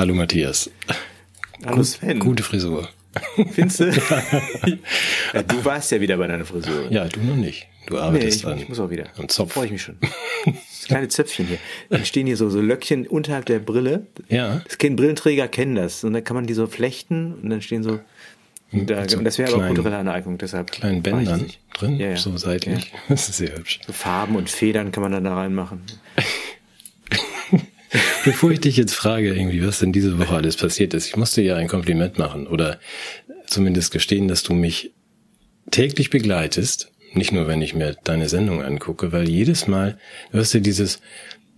Hallo Matthias. Hallo Sven. Gute Frisur. Findest du? ja, du warst ja wieder bei deiner Frisur. Ja, du noch nicht. Du arbeitest nee, ich, ich muss auch wieder. Am Zopf. Freue ich mich schon. Das kleine Zöpfchen hier. Dann stehen hier so, so Löckchen unterhalb der Brille. Ja. Das kennen Brillenträger kennen das. Und dann kann man die so flechten und dann stehen so. Da, so und das wäre aber kleinen- kulturelle Aneignung, deshalb. Kleinen Bändern drin, Ja, ja. so seitlich. Das ist sehr hübsch. So Farben und Federn kann man dann da reinmachen. Bevor ich dich jetzt frage, irgendwie, was denn diese Woche alles passiert ist, ich musste ja ein Kompliment machen oder zumindest gestehen, dass du mich täglich begleitest. Nicht nur, wenn ich mir deine Sendung angucke, weil jedes Mal, du hast ja dieses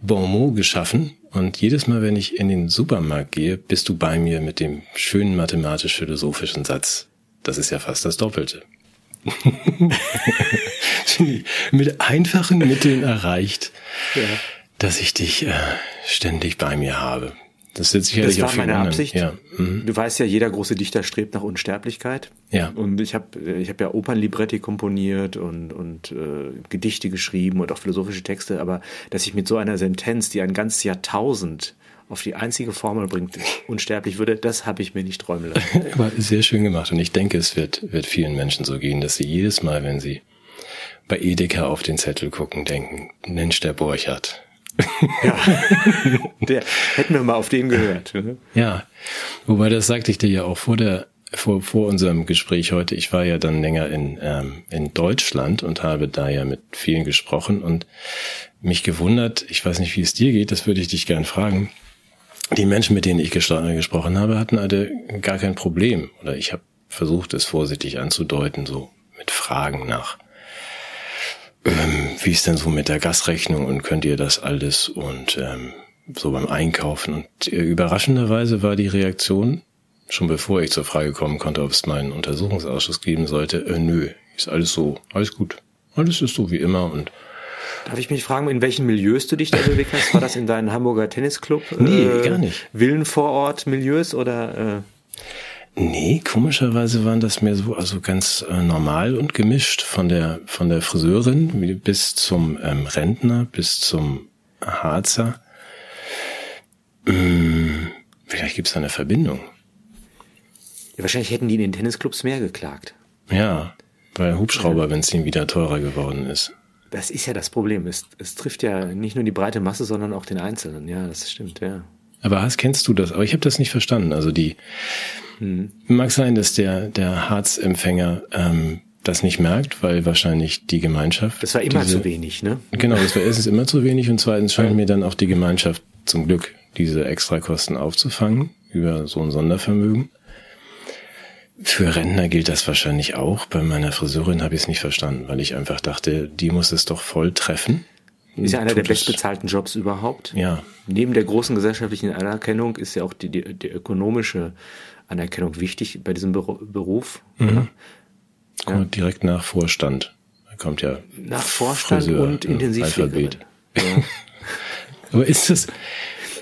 Bonmot geschaffen und jedes Mal, wenn ich in den Supermarkt gehe, bist du bei mir mit dem schönen mathematisch-philosophischen Satz. Das ist ja fast das Doppelte. mit einfachen Mitteln erreicht, dass ich dich äh, ständig bei mir habe. Das wird sicherlich Das war auch meine anderen- Absicht. Ja. Mhm. Du weißt ja, jeder große Dichter strebt nach Unsterblichkeit. Ja. Und ich habe ich hab ja Opernlibretti komponiert und, und äh, Gedichte geschrieben und auch philosophische Texte, aber dass ich mit so einer Sentenz, die ein ganzes Jahrtausend auf die einzige Formel bringt, unsterblich würde, das habe ich mir nicht träumen lassen. Aber sehr schön gemacht. Und ich denke, es wird, wird vielen Menschen so gehen, dass sie jedes Mal, wenn sie bei Edeka auf den Zettel gucken, denken, Mensch, der Borchardt. Der, hätten wir mal auf den gehört. Ne? Ja, wobei das sagte ich dir ja auch vor der vor, vor unserem Gespräch heute. Ich war ja dann länger in, ähm, in Deutschland und habe da ja mit vielen gesprochen und mich gewundert, ich weiß nicht, wie es dir geht, das würde ich dich gern fragen. Die Menschen, mit denen ich gesprochen habe, hatten alle gar kein Problem. Oder ich habe versucht, es vorsichtig anzudeuten, so mit Fragen nach ähm, wie ist denn so mit der Gasrechnung und könnt ihr das alles und ähm, so beim Einkaufen. Und äh, überraschenderweise war die Reaktion, schon bevor ich zur Frage kommen konnte, ob es mal einen Untersuchungsausschuss geben sollte, äh, nö, ist alles so, alles gut. Alles ist so wie immer und Darf ich mich fragen, in welchen Milieus du dich da bewegt hast? War das in deinem Hamburger Tennisclub? Nee, gar nicht. Villenvorort-Milieus oder? Äh, Nee, komischerweise waren das mehr so, also ganz äh, normal und gemischt von der von der Friseurin bis zum ähm, Rentner, bis zum Harzer. Mm, vielleicht gibt's da eine Verbindung. ja, wahrscheinlich hätten die in den Tennisclubs mehr geklagt. Ja, weil Hubschrauberbenzin wieder teurer geworden ist. Das ist ja das Problem. Es, es trifft ja nicht nur die breite Masse, sondern auch den Einzelnen. Ja, das stimmt, ja. Aber hast, kennst du das? Aber ich habe das nicht verstanden. Also die mag sein, dass der der Harzempfänger ähm, das nicht merkt, weil wahrscheinlich die Gemeinschaft. Das war immer diese- zu wenig, ne? Genau, das war erstens immer zu wenig und zweitens scheint mir dann auch die Gemeinschaft zum Glück diese Extrakosten aufzufangen über so ein Sondervermögen. Für Rentner gilt das wahrscheinlich auch. Bei meiner Friseurin habe ich es nicht verstanden, weil ich einfach dachte, die muss es doch voll treffen. Ist ja einer der bestbezahlten Jobs überhaupt. Ja, Neben der großen gesellschaftlichen Anerkennung ist ja auch die, die, die ökonomische Anerkennung wichtig bei diesem Beru- Beruf. Ja. kommt direkt nach Vorstand. Da kommt ja Nach Vorstand Friseur, und ja, Intensivpflegerin. Alphabet. Aber ist das,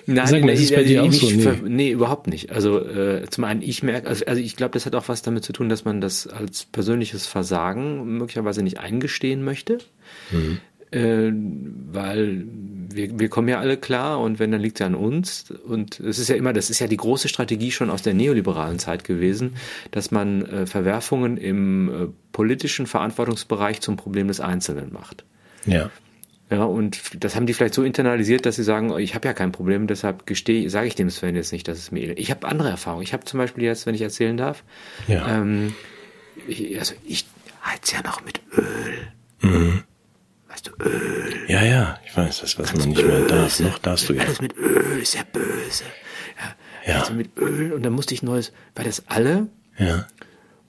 Nein, Sag mal, ist es bei dir auch so? Nee. nee, überhaupt nicht. Also äh, zum einen, ich merke, also, also ich glaube, das hat auch was damit zu tun, dass man das als persönliches Versagen möglicherweise nicht eingestehen möchte. Äh, weil wir, wir kommen ja alle klar und wenn, dann liegt es ja an uns. Und es ist ja immer, das ist ja die große Strategie schon aus der neoliberalen Zeit gewesen, dass man äh, Verwerfungen im äh, politischen Verantwortungsbereich zum Problem des Einzelnen macht. ja, Ja, und das haben die vielleicht so internalisiert, dass sie sagen, oh, ich habe ja kein Problem, deshalb gestehe, sage ich dem Sven jetzt nicht, dass es mir. Ich habe andere Erfahrungen. Ich habe zum Beispiel jetzt, wenn ich erzählen darf, ja. ähm, ich, also ich heiz ja noch mit Öl. Mhm. Weißt du, Öl. ja, ja, ich weiß, das, was man nicht mehr darf. Noch darfst du ja. Alles mit Öl ist ja böse. Ja, Ja. Also mit Öl und dann musste ich neues, weil das alle Ja,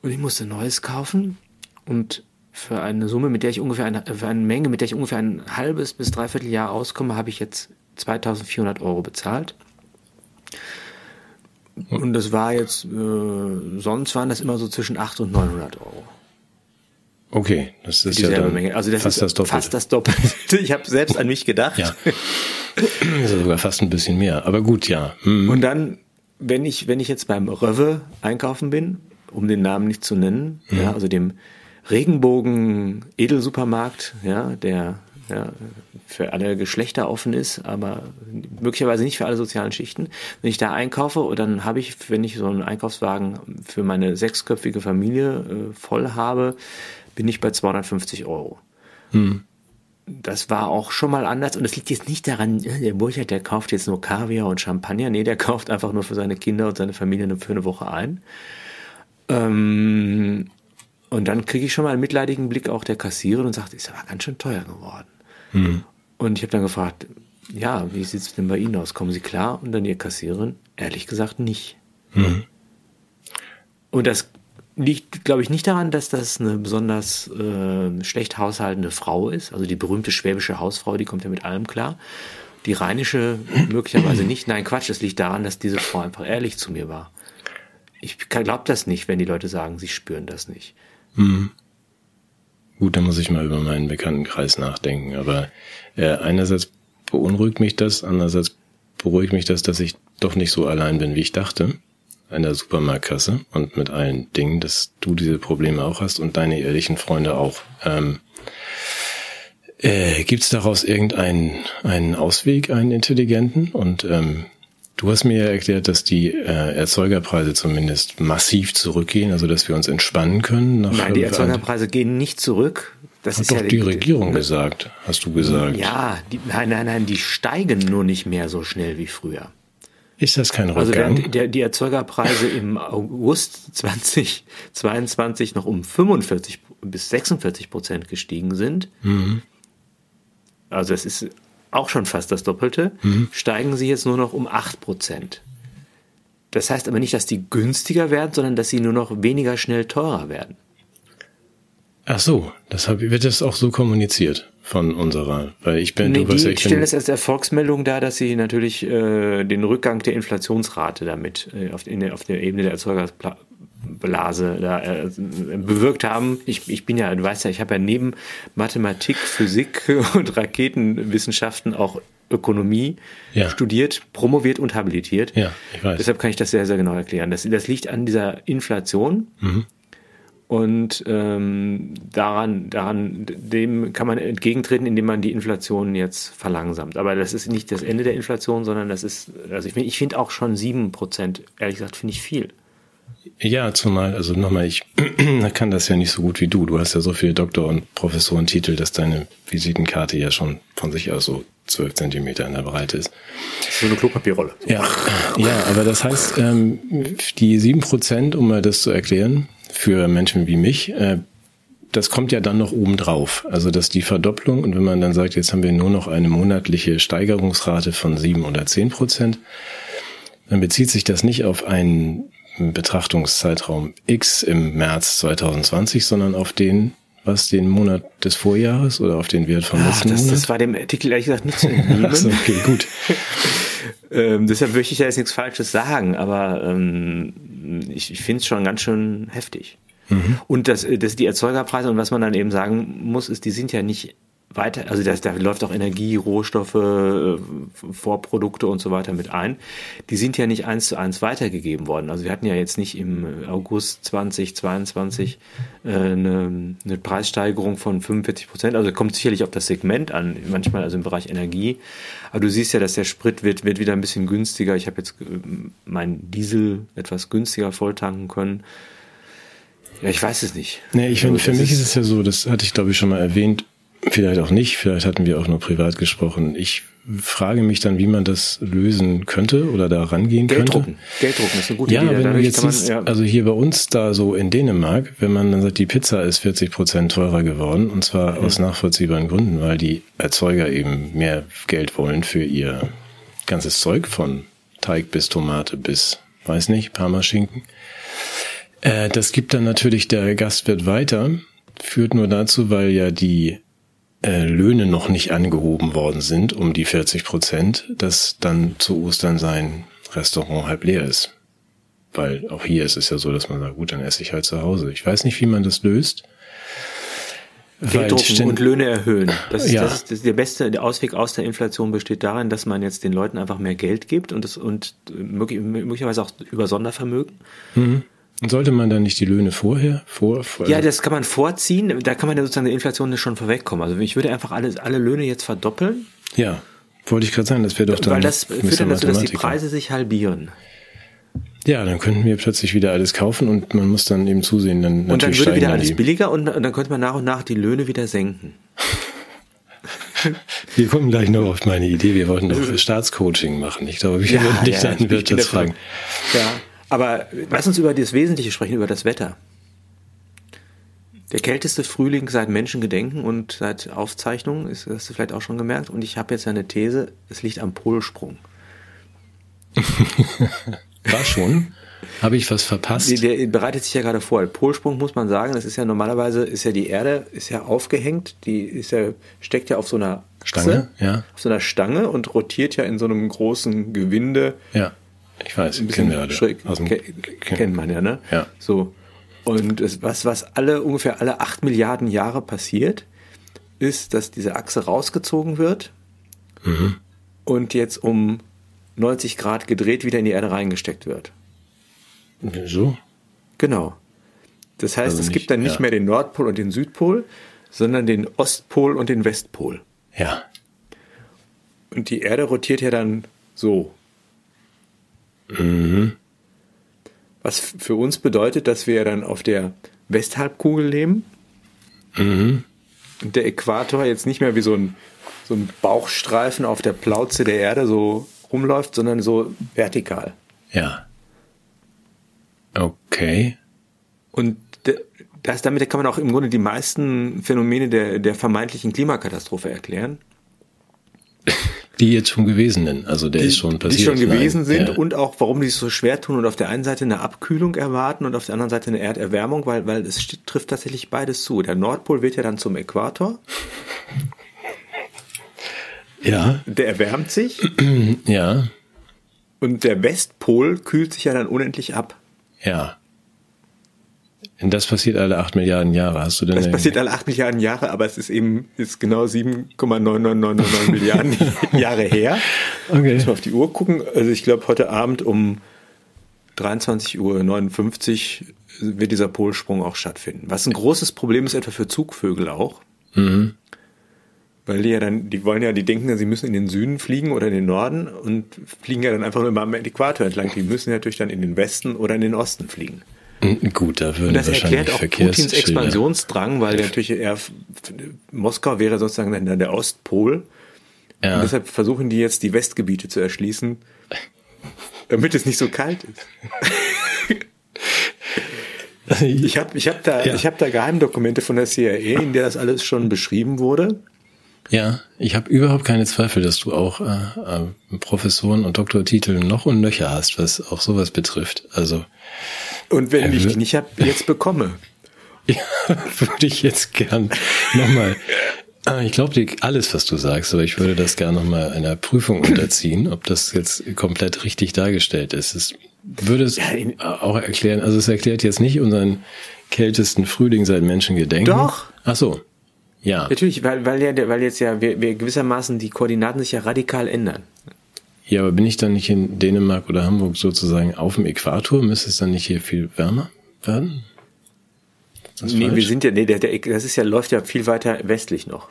und ich musste neues kaufen und für eine Summe, mit der ich ungefähr eine, für eine Menge, mit der ich ungefähr ein halbes bis dreiviertel Jahr auskomme, habe ich jetzt 2400 Euro bezahlt. Und das war jetzt, äh, sonst waren das immer so zwischen 800 und 900 Euro. Okay, das ist ja Menge. Also das fast ist das Doppelte. fast das Doppelte. Ich habe selbst an mich gedacht. Ja. Das ist sogar fast ein bisschen mehr. Aber gut, ja. Hm. Und dann, wenn ich, wenn ich jetzt beim Röwe einkaufen bin, um den Namen nicht zu nennen, ja, also dem Regenbogen Edelsupermarkt, ja, der ja, für alle Geschlechter offen ist, aber möglicherweise nicht für alle sozialen Schichten. Wenn ich da einkaufe, dann habe ich, wenn ich so einen Einkaufswagen für meine sechsköpfige Familie äh, voll habe, bin ich bei 250 Euro. Hm. Das war auch schon mal anders und es liegt jetzt nicht daran, der Burchard, der kauft jetzt nur Kaviar und Champagner. Nee, der kauft einfach nur für seine Kinder und seine Familie für eine Woche ein. Ähm, und dann kriege ich schon mal einen mitleidigen Blick auch der Kassiererin und sagt, ist aber ganz schön teuer geworden. Mhm. Und ich habe dann gefragt, ja, wie sieht es denn bei Ihnen aus? Kommen Sie klar? Und dann Ihr Kassiererin, ehrlich gesagt nicht. Mhm. Und das liegt, glaube ich, nicht daran, dass das eine besonders äh, schlecht haushaltende Frau ist. Also die berühmte schwäbische Hausfrau, die kommt ja mit allem klar. Die rheinische möglicherweise nicht. Nein, Quatsch, das liegt daran, dass diese Frau einfach ehrlich zu mir war. Ich glaube das nicht, wenn die Leute sagen, sie spüren das nicht. Mhm. Gut, dann muss ich mal über meinen Bekanntenkreis nachdenken. Aber äh, einerseits beunruhigt mich das, andererseits beruhigt mich das, dass ich doch nicht so allein bin, wie ich dachte an der Supermarktkasse und mit allen Dingen, dass du diese Probleme auch hast und deine ehrlichen Freunde auch. Ähm, äh, Gibt es daraus irgendeinen einen Ausweg, einen intelligenten? Und ähm, Du hast mir ja erklärt, dass die äh, Erzeugerpreise zumindest massiv zurückgehen, also dass wir uns entspannen können. Nein, die Erzeugerpreise gehen nicht zurück. Das hat ist doch ja die, die Regierung gesagt, hast du gesagt. Ja, die, nein, nein, nein, die steigen nur nicht mehr so schnell wie früher. Ist das kein Rückgang? Also der, der, die Erzeugerpreise im August 2022 noch um 45 bis 46 Prozent gestiegen sind. Mhm. Also es ist auch schon fast das Doppelte, mhm. steigen sie jetzt nur noch um 8 Prozent. Das heißt aber nicht, dass die günstiger werden, sondern dass sie nur noch weniger schnell teurer werden. Ach so, das hab, wird das auch so kommuniziert von unserer, weil ich bin, nee, du weißt ja, ich stellen es als Erfolgsmeldung dar, dass sie natürlich äh, den Rückgang der Inflationsrate damit äh, auf, in der, auf der Ebene der Erzeugerblase da, äh, bewirkt haben. Ich, ich bin ja, du weißt ja, ich habe ja neben Mathematik, Physik und Raketenwissenschaften auch Ökonomie ja. studiert, promoviert und habilitiert. Ja, ich weiß. Deshalb kann ich das sehr, sehr genau erklären. Das, das liegt an dieser Inflation. Mhm und ähm, daran, daran, dem kann man entgegentreten, indem man die Inflation jetzt verlangsamt. Aber das ist nicht das Ende der Inflation, sondern das ist, also ich, ich finde auch schon sieben Prozent, ehrlich gesagt, finde ich viel. Ja, zumal, also nochmal, ich kann das ja nicht so gut wie du. Du hast ja so viele Doktor- und Professorentitel, dass deine Visitenkarte ja schon von sich aus so zwölf Zentimeter in der Breite ist. So eine Klopapierrolle. Ja, ja, aber das heißt, ähm, die sieben Prozent, um mal das zu erklären, für Menschen wie mich, äh, das kommt ja dann noch oben drauf. Also dass die Verdopplung und wenn man dann sagt, jetzt haben wir nur noch eine monatliche Steigerungsrate von sieben oder zehn Prozent, dann bezieht sich das nicht auf einen Betrachtungszeitraum X im März 2020, sondern auf den, was den Monat des Vorjahres oder auf den Wert vom Ach, letzten das, Monat? Das war dem Artikel ehrlich gesagt nicht zu entnehmen. Ach so, okay, gut. Ähm, deshalb möchte ich da jetzt nichts Falsches sagen, aber ähm, ich, ich finde es schon ganz schön heftig. Mhm. Und das, das die Erzeugerpreise und was man dann eben sagen muss, ist, die sind ja nicht weiter, also das, da läuft auch Energie, Rohstoffe, äh, Vorprodukte und so weiter mit ein. Die sind ja nicht eins zu eins weitergegeben worden. Also wir hatten ja jetzt nicht im August 2022 äh, eine, eine Preissteigerung von 45 Prozent. Also kommt sicherlich auf das Segment an, manchmal also im Bereich Energie. Aber du siehst ja, dass der Sprit wird, wird wieder ein bisschen günstiger. Ich habe jetzt äh, meinen Diesel etwas günstiger volltanken können. Ja, ich weiß es nicht. Nee, ich finde, also, für mich ist es ja so, das hatte ich glaube ich schon mal erwähnt, Vielleicht auch nicht, vielleicht hatten wir auch nur privat gesprochen. Ich frage mich dann, wie man das lösen könnte oder da rangehen Geld könnte. Drucken. Geld drucken ist eine gute ja, Idee. Wenn du jetzt man, siehst, ja. also hier bei uns da so in Dänemark, wenn man dann sagt, die Pizza ist 40 Prozent teurer geworden und zwar mhm. aus nachvollziehbaren Gründen, weil die Erzeuger eben mehr Geld wollen für ihr ganzes Zeug von Teig bis Tomate bis, weiß nicht, Parmaschinken. Äh, das gibt dann natürlich der Gastwirt weiter, führt nur dazu, weil ja die äh, Löhne noch nicht angehoben worden sind um die 40 Prozent, dass dann zu Ostern sein Restaurant halb leer ist. Weil auch hier ist es ja so, dass man sagt, gut, dann esse ich halt zu Hause. Ich weiß nicht, wie man das löst. Geld drucken und Löhne erhöhen. Das ist, ja. das ist, das ist der beste der Ausweg aus der Inflation besteht darin, dass man jetzt den Leuten einfach mehr Geld gibt und das und möglicherweise auch über Sondervermögen. Mhm. Sollte man dann nicht die Löhne vorher vor? vor ja, das kann man vorziehen. Da kann man ja sozusagen der Inflation schon vorwegkommen. Also ich würde einfach alle, alle Löhne jetzt verdoppeln. Ja, wollte ich gerade sagen, das wäre doch dann. Weil das führt dann dazu, dass die Preise sich halbieren. Ja, dann könnten wir plötzlich wieder alles kaufen und man muss dann eben zusehen, dann Und dann würde wieder alles billiger und, und dann könnte man nach und nach die Löhne wieder senken. Wir kommen gleich noch auf meine Idee. Wir wollten doch Staatscoaching machen. Ich glaube, wir ja, würden dich ja, dann Wirtschaftsfragen. Ja, aber lass uns über das Wesentliche sprechen, über das Wetter. Der kälteste Frühling seit Menschengedenken und seit Aufzeichnungen, ist, hast du vielleicht auch schon gemerkt. Und ich habe jetzt eine These, es liegt am Polsprung. War schon. Habe ich was verpasst? Der, der, bereitet sich ja gerade vor. Polsprung muss man sagen, das ist ja normalerweise, ist ja die Erde, ist ja aufgehängt, die ist ja, steckt ja auf so einer Stange, ja. Auf so einer Stange und rotiert ja in so einem großen Gewinde. Ja, ich weiß, kennen wir alle. Schräg, Aus dem, kennt man ja, ne? Ja. So. Und es, was, was alle, ungefähr alle acht Milliarden Jahre passiert, ist, dass diese Achse rausgezogen wird mhm. und jetzt um 90 Grad gedreht wieder in die Erde reingesteckt wird. So? Genau. Das heißt, also es nicht, gibt dann nicht ja. mehr den Nordpol und den Südpol, sondern den Ostpol und den Westpol. Ja. Und die Erde rotiert ja dann so. Mhm. Was für uns bedeutet, dass wir ja dann auf der Westhalbkugel leben. Mhm. Und der Äquator jetzt nicht mehr wie so ein, so ein Bauchstreifen auf der Plauze der Erde so rumläuft, sondern so vertikal. Ja. Okay. Und das, damit kann man auch im Grunde die meisten Phänomene der, der vermeintlichen Klimakatastrophe erklären. Die jetzt schon gewesen sind, also der die, ist schon passiert. Die schon gewesen Nein, sind ja. und auch, warum die es so schwer tun und auf der einen Seite eine Abkühlung erwarten und auf der anderen Seite eine Erderwärmung, weil, weil es trifft tatsächlich beides zu. Der Nordpol wird ja dann zum Äquator. Ja. Der erwärmt sich. Ja. Und der Westpol kühlt sich ja dann unendlich ab. Ja. Und das passiert alle acht Milliarden Jahre. Hast du denn? Das passiert alle acht Milliarden Jahre, aber es ist eben ist genau 7,9999 Milliarden Jahre her. Okay. Muss mal auf die Uhr gucken. Also ich glaube heute Abend um 23.59 Uhr wird dieser Polsprung auch stattfinden. Was ein großes Problem ist etwa für Zugvögel auch. Mhm. Weil die ja dann, die wollen ja, die denken ja, sie müssen in den Süden fliegen oder in den Norden und fliegen ja dann einfach nur immer am Äquator entlang. Die müssen ja natürlich dann in den Westen oder in den Osten fliegen. Gut, da würden und das erklärt auch Putins Expansionsdrang, weil natürlich er, Moskau wäre sozusagen dann der Ostpol. Ja. Und deshalb versuchen die jetzt die Westgebiete zu erschließen, damit es nicht so kalt ist. ich habe ich hab da, ja. ich hab da Geheimdokumente von der CIA, in der das alles schon beschrieben wurde. Ja, ich habe überhaupt keine Zweifel, dass du auch äh, äh, Professoren und Doktortitel noch und nöcher hast, was auch sowas betrifft. Also und wenn ich die nicht habe, jetzt bekomme. ja, würde ich jetzt gern nochmal. Ah, ich glaube dir alles, was du sagst, aber ich würde das gerne nochmal einer Prüfung unterziehen, ob das jetzt komplett richtig dargestellt ist. Es würde es auch erklären, also es erklärt jetzt nicht unseren kältesten Frühling seit Menschengedenken. Doch. Ach so. Ja. Natürlich, weil, weil, ja, weil jetzt ja wir, wir gewissermaßen die Koordinaten sich ja radikal ändern. Ja, aber bin ich dann nicht in Dänemark oder Hamburg sozusagen auf dem Äquator? Müsste es dann nicht hier viel wärmer werden? Nee, falsch? wir sind ja, nee, der, der, das ist ja, läuft ja viel weiter westlich noch.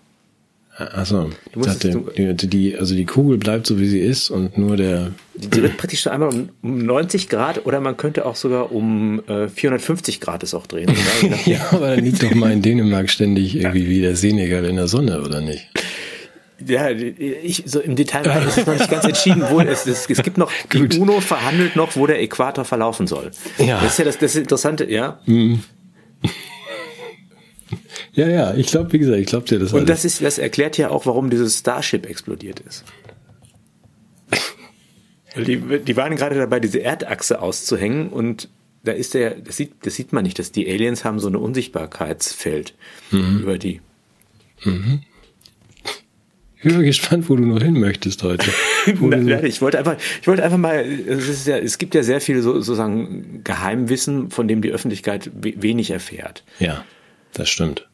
Achso, ich dachte, die, die, also die Kugel bleibt so wie sie ist und nur der. Die wird praktisch so einmal um, um 90 Grad oder man könnte auch sogar um äh, 450 Grad es auch drehen. ja, aber dann liegt doch mal in Dänemark ständig irgendwie wie der Senegal in der Sonne, oder nicht? Ja, ich, so im Detail ist es noch nicht ganz entschieden, wo es, es, es gibt noch, die Gut. UNO verhandelt noch, wo der Äquator verlaufen soll. Ja. Das ist ja das, das Interessante, ja. Mhm. Ja, ja, ich glaube, wie gesagt, ich glaube dir das. Und alles. das ist, das erklärt ja auch, warum dieses Starship explodiert ist. die, die waren gerade dabei, diese Erdachse auszuhängen und da ist der, das sieht, das sieht man nicht, dass die Aliens haben so eine Unsichtbarkeitsfeld mhm. über die. Mhm. Ich bin gespannt, wo du noch hin möchtest heute. Nein, ich wollte einfach, ich wollte einfach mal, es, ja, es gibt ja sehr viel so, sozusagen Geheimwissen, von dem die Öffentlichkeit wenig erfährt. Ja, das stimmt.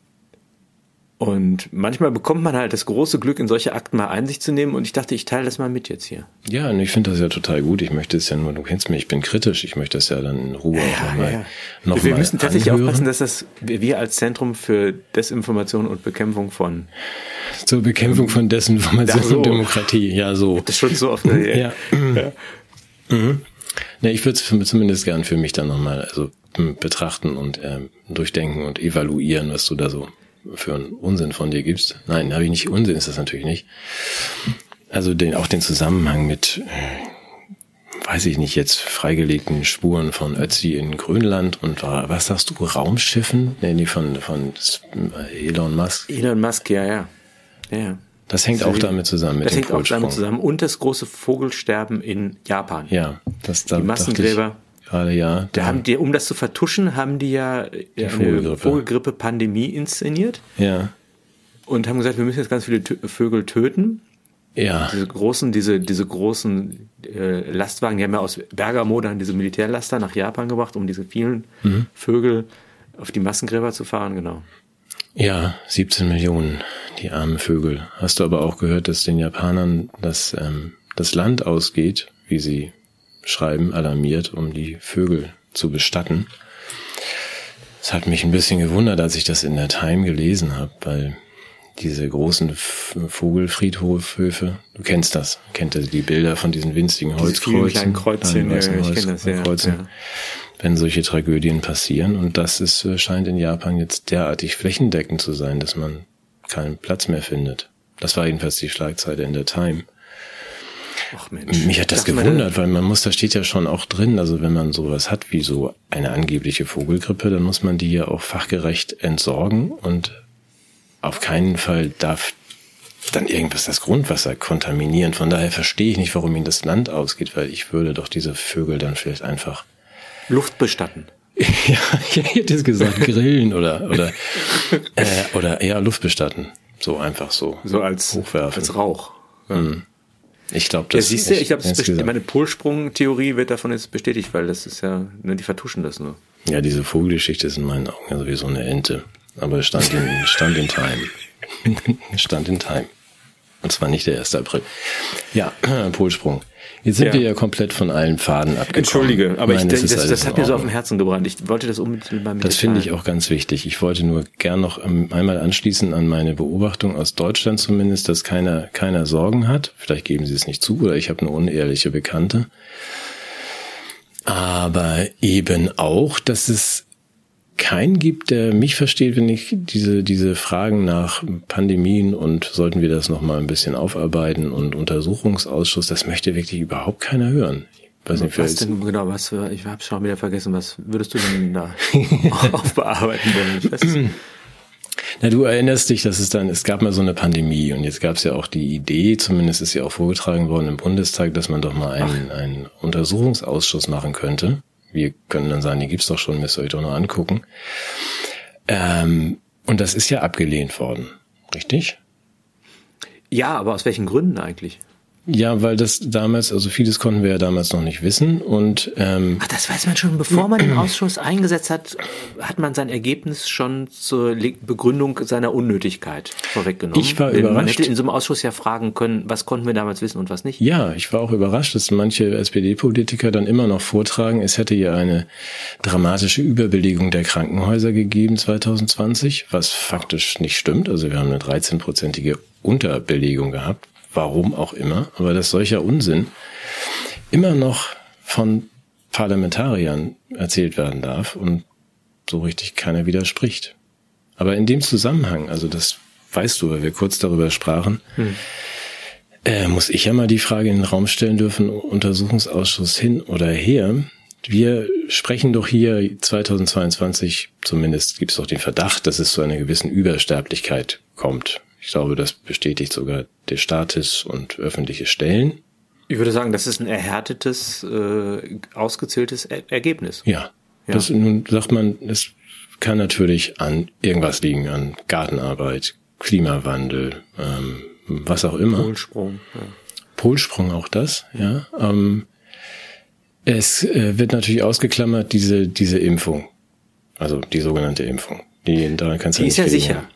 Und manchmal bekommt man halt das große Glück, in solche Akten mal Einsicht zu nehmen. Und ich dachte, ich teile das mal mit jetzt hier. Ja, und ich finde das ja total gut. Ich möchte es ja nur, du kennst mich, ich bin kritisch. Ich möchte das ja dann in Ruhe auch nochmal. Ja, ja. Noch wir mal müssen tatsächlich anhören. aufpassen, dass das wir als Zentrum für Desinformation und Bekämpfung von zur Bekämpfung von Desinformation so. und Demokratie. Ja, so. Das schon so oft. ja. ja. Mhm. Ja, ich würde es zumindest gern für mich dann nochmal also betrachten und ähm, durchdenken und evaluieren, was du da so für einen Unsinn von dir gibst. Nein, habe ich nicht. Unsinn ist das natürlich nicht. Also den, auch den Zusammenhang mit, äh, weiß ich nicht, jetzt freigelegten Spuren von Ötzi in Grönland und was sagst du, Raumschiffen? Nee, die von, von Elon Musk. Elon Musk, ja, ja. ja. Das hängt das auch damit zusammen. Mit das hängt auch damit zusammen. Und das große Vogelsterben in Japan. Ja, das da Die Massengräber. Gerade ja. Da haben die, um das zu vertuschen, haben die ja die eine Vogelgrippe. Vogelgrippe-Pandemie inszeniert. Ja. Und haben gesagt, wir müssen jetzt ganz viele Vögel töten. Ja. Diese großen, diese, diese großen äh, Lastwagen, die haben ja aus Bergamo dann diese Militärlaster nach Japan gebracht, um diese vielen mhm. Vögel auf die Massengräber zu fahren, genau. Ja, 17 Millionen, die armen Vögel. Hast du aber auch gehört, dass den Japanern das, ähm, das Land ausgeht, wie sie schreiben, alarmiert, um die Vögel zu bestatten. Es hat mich ein bisschen gewundert, als ich das in der Time gelesen habe, weil diese großen Vogelfriedhofhöfe, du kennst das, kennt ihr die Bilder von diesen winzigen Holzkreuzen, Kreuzchen, ja, ich kenne das, ja, ja. wenn solche Tragödien passieren und das ist äh, scheint in Japan jetzt derartig flächendeckend zu sein, dass man keinen Platz mehr findet. Das war jedenfalls die Schlagzeile in der Time. Ach Mensch. Mich hat das gewundert, weil man muss, da steht ja schon auch drin, also wenn man sowas hat wie so eine angebliche Vogelgrippe, dann muss man die ja auch fachgerecht entsorgen und auf keinen Fall darf dann irgendwas das Grundwasser kontaminieren. Von daher verstehe ich nicht, warum ihnen das Land ausgeht, weil ich würde doch diese Vögel dann vielleicht einfach Luft bestatten. ja, ich hätte es gesagt, grillen oder oder äh, oder eher Luft bestatten. So einfach so. So als hochwerfen. Als Rauch. Mhm. Ich glaube, das ja, siehst du, ich glaube, meine Polsprung-Theorie wird davon jetzt bestätigt, weil das ist ja, ne, die vertuschen das nur. Ja, diese Vogelgeschichte ist in meinen Augen ja sowieso eine Ente. Aber es stand in, stand in Time. stand in Time. Und zwar nicht der 1. April. Ja, Polsprung. Jetzt sind ja. wir ja komplett von allen Faden abgekommen. Entschuldige, aber Nein, ich, das, das, das hat mir so auf dem Herzen gebrannt. Ich wollte das unbedingt mal mit Das finde ich auch ganz wichtig. Ich wollte nur gern noch einmal anschließen an meine Beobachtung aus Deutschland zumindest, dass keiner, keiner Sorgen hat. Vielleicht geben Sie es nicht zu oder ich habe eine unehrliche Bekannte. Aber eben auch, dass es keinen gibt, der mich versteht, wenn ich diese, diese Fragen nach Pandemien und sollten wir das nochmal ein bisschen aufarbeiten und Untersuchungsausschuss, das möchte wirklich überhaupt keiner hören. Ich weiß nicht, was denn genau, was für, ich habe schon wieder vergessen, was würdest du denn da aufbearbeiten wollen? Na, du erinnerst dich, dass es dann, es gab mal so eine Pandemie und jetzt gab es ja auch die Idee, zumindest ist ja auch vorgetragen worden im Bundestag, dass man doch mal einen, einen Untersuchungsausschuss machen könnte wir können dann sagen, die gibt's doch schon, müsst ihr euch doch noch angucken. Ähm, und das ist ja abgelehnt worden, richtig? Ja, aber aus welchen Gründen eigentlich? Ja, weil das damals, also vieles konnten wir ja damals noch nicht wissen und ähm, Ach, das weiß man schon, bevor man den Ausschuss eingesetzt hat, hat man sein Ergebnis schon zur Begründung seiner Unnötigkeit vorweggenommen. Ich war überrascht. Man hätte in so einem Ausschuss ja fragen können, was konnten wir damals wissen und was nicht. Ja, ich war auch überrascht, dass manche SPD-Politiker dann immer noch vortragen, es hätte ja eine dramatische Überbelegung der Krankenhäuser gegeben 2020, was faktisch nicht stimmt. Also wir haben eine 13-prozentige Unterbelegung gehabt warum auch immer, aber dass solcher Unsinn immer noch von Parlamentariern erzählt werden darf und so richtig keiner widerspricht. Aber in dem Zusammenhang, also das weißt du, weil wir kurz darüber sprachen, hm. äh, muss ich ja mal die Frage in den Raum stellen dürfen, Untersuchungsausschuss hin oder her. Wir sprechen doch hier 2022, zumindest gibt es doch den Verdacht, dass es zu einer gewissen Übersterblichkeit kommt. Ich glaube, das bestätigt sogar der Staates und öffentliche Stellen. Ich würde sagen, das ist ein erhärtetes, äh, ausgezähltes er Ergebnis. Ja. ja. Das, nun sagt man, es kann natürlich an irgendwas liegen, an Gartenarbeit, Klimawandel, ähm, was auch immer. Polsprung. Ja. Polsprung auch das, ja. Ähm, es äh, wird natürlich ausgeklammert, diese, diese Impfung. Also die sogenannte Impfung. Die, daran kannst du die ist ja sicher. Haben.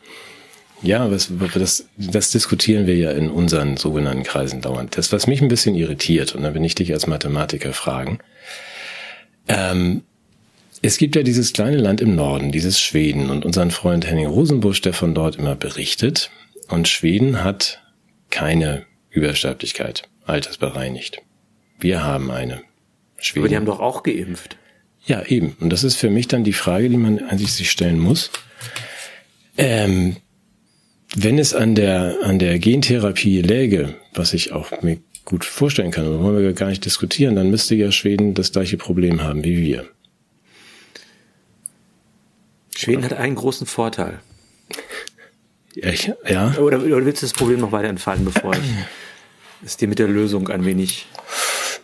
Ja, was, das, das diskutieren wir ja in unseren sogenannten Kreisen dauernd. Das, was mich ein bisschen irritiert, und da bin ich dich als Mathematiker fragen, ähm, es gibt ja dieses kleine Land im Norden, dieses Schweden, und unseren Freund Henning Rosenbusch, der von dort immer berichtet. Und Schweden hat keine Übersterblichkeit, altersbereinigt. Wir haben eine. Schweden. Aber die haben doch auch geimpft. Ja, eben. Und das ist für mich dann die Frage, die man eigentlich sich stellen muss. Ähm, wenn es an der, an der Gentherapie läge, was ich auch mir gut vorstellen kann, aber wollen wir gar nicht diskutieren, dann müsste ja Schweden das gleiche Problem haben wie wir. Schweden hat einen großen Vorteil. Ja, ja. Oder, oder willst du das Problem noch weiter entfallen, bevor ich es dir mit der Lösung ein wenig.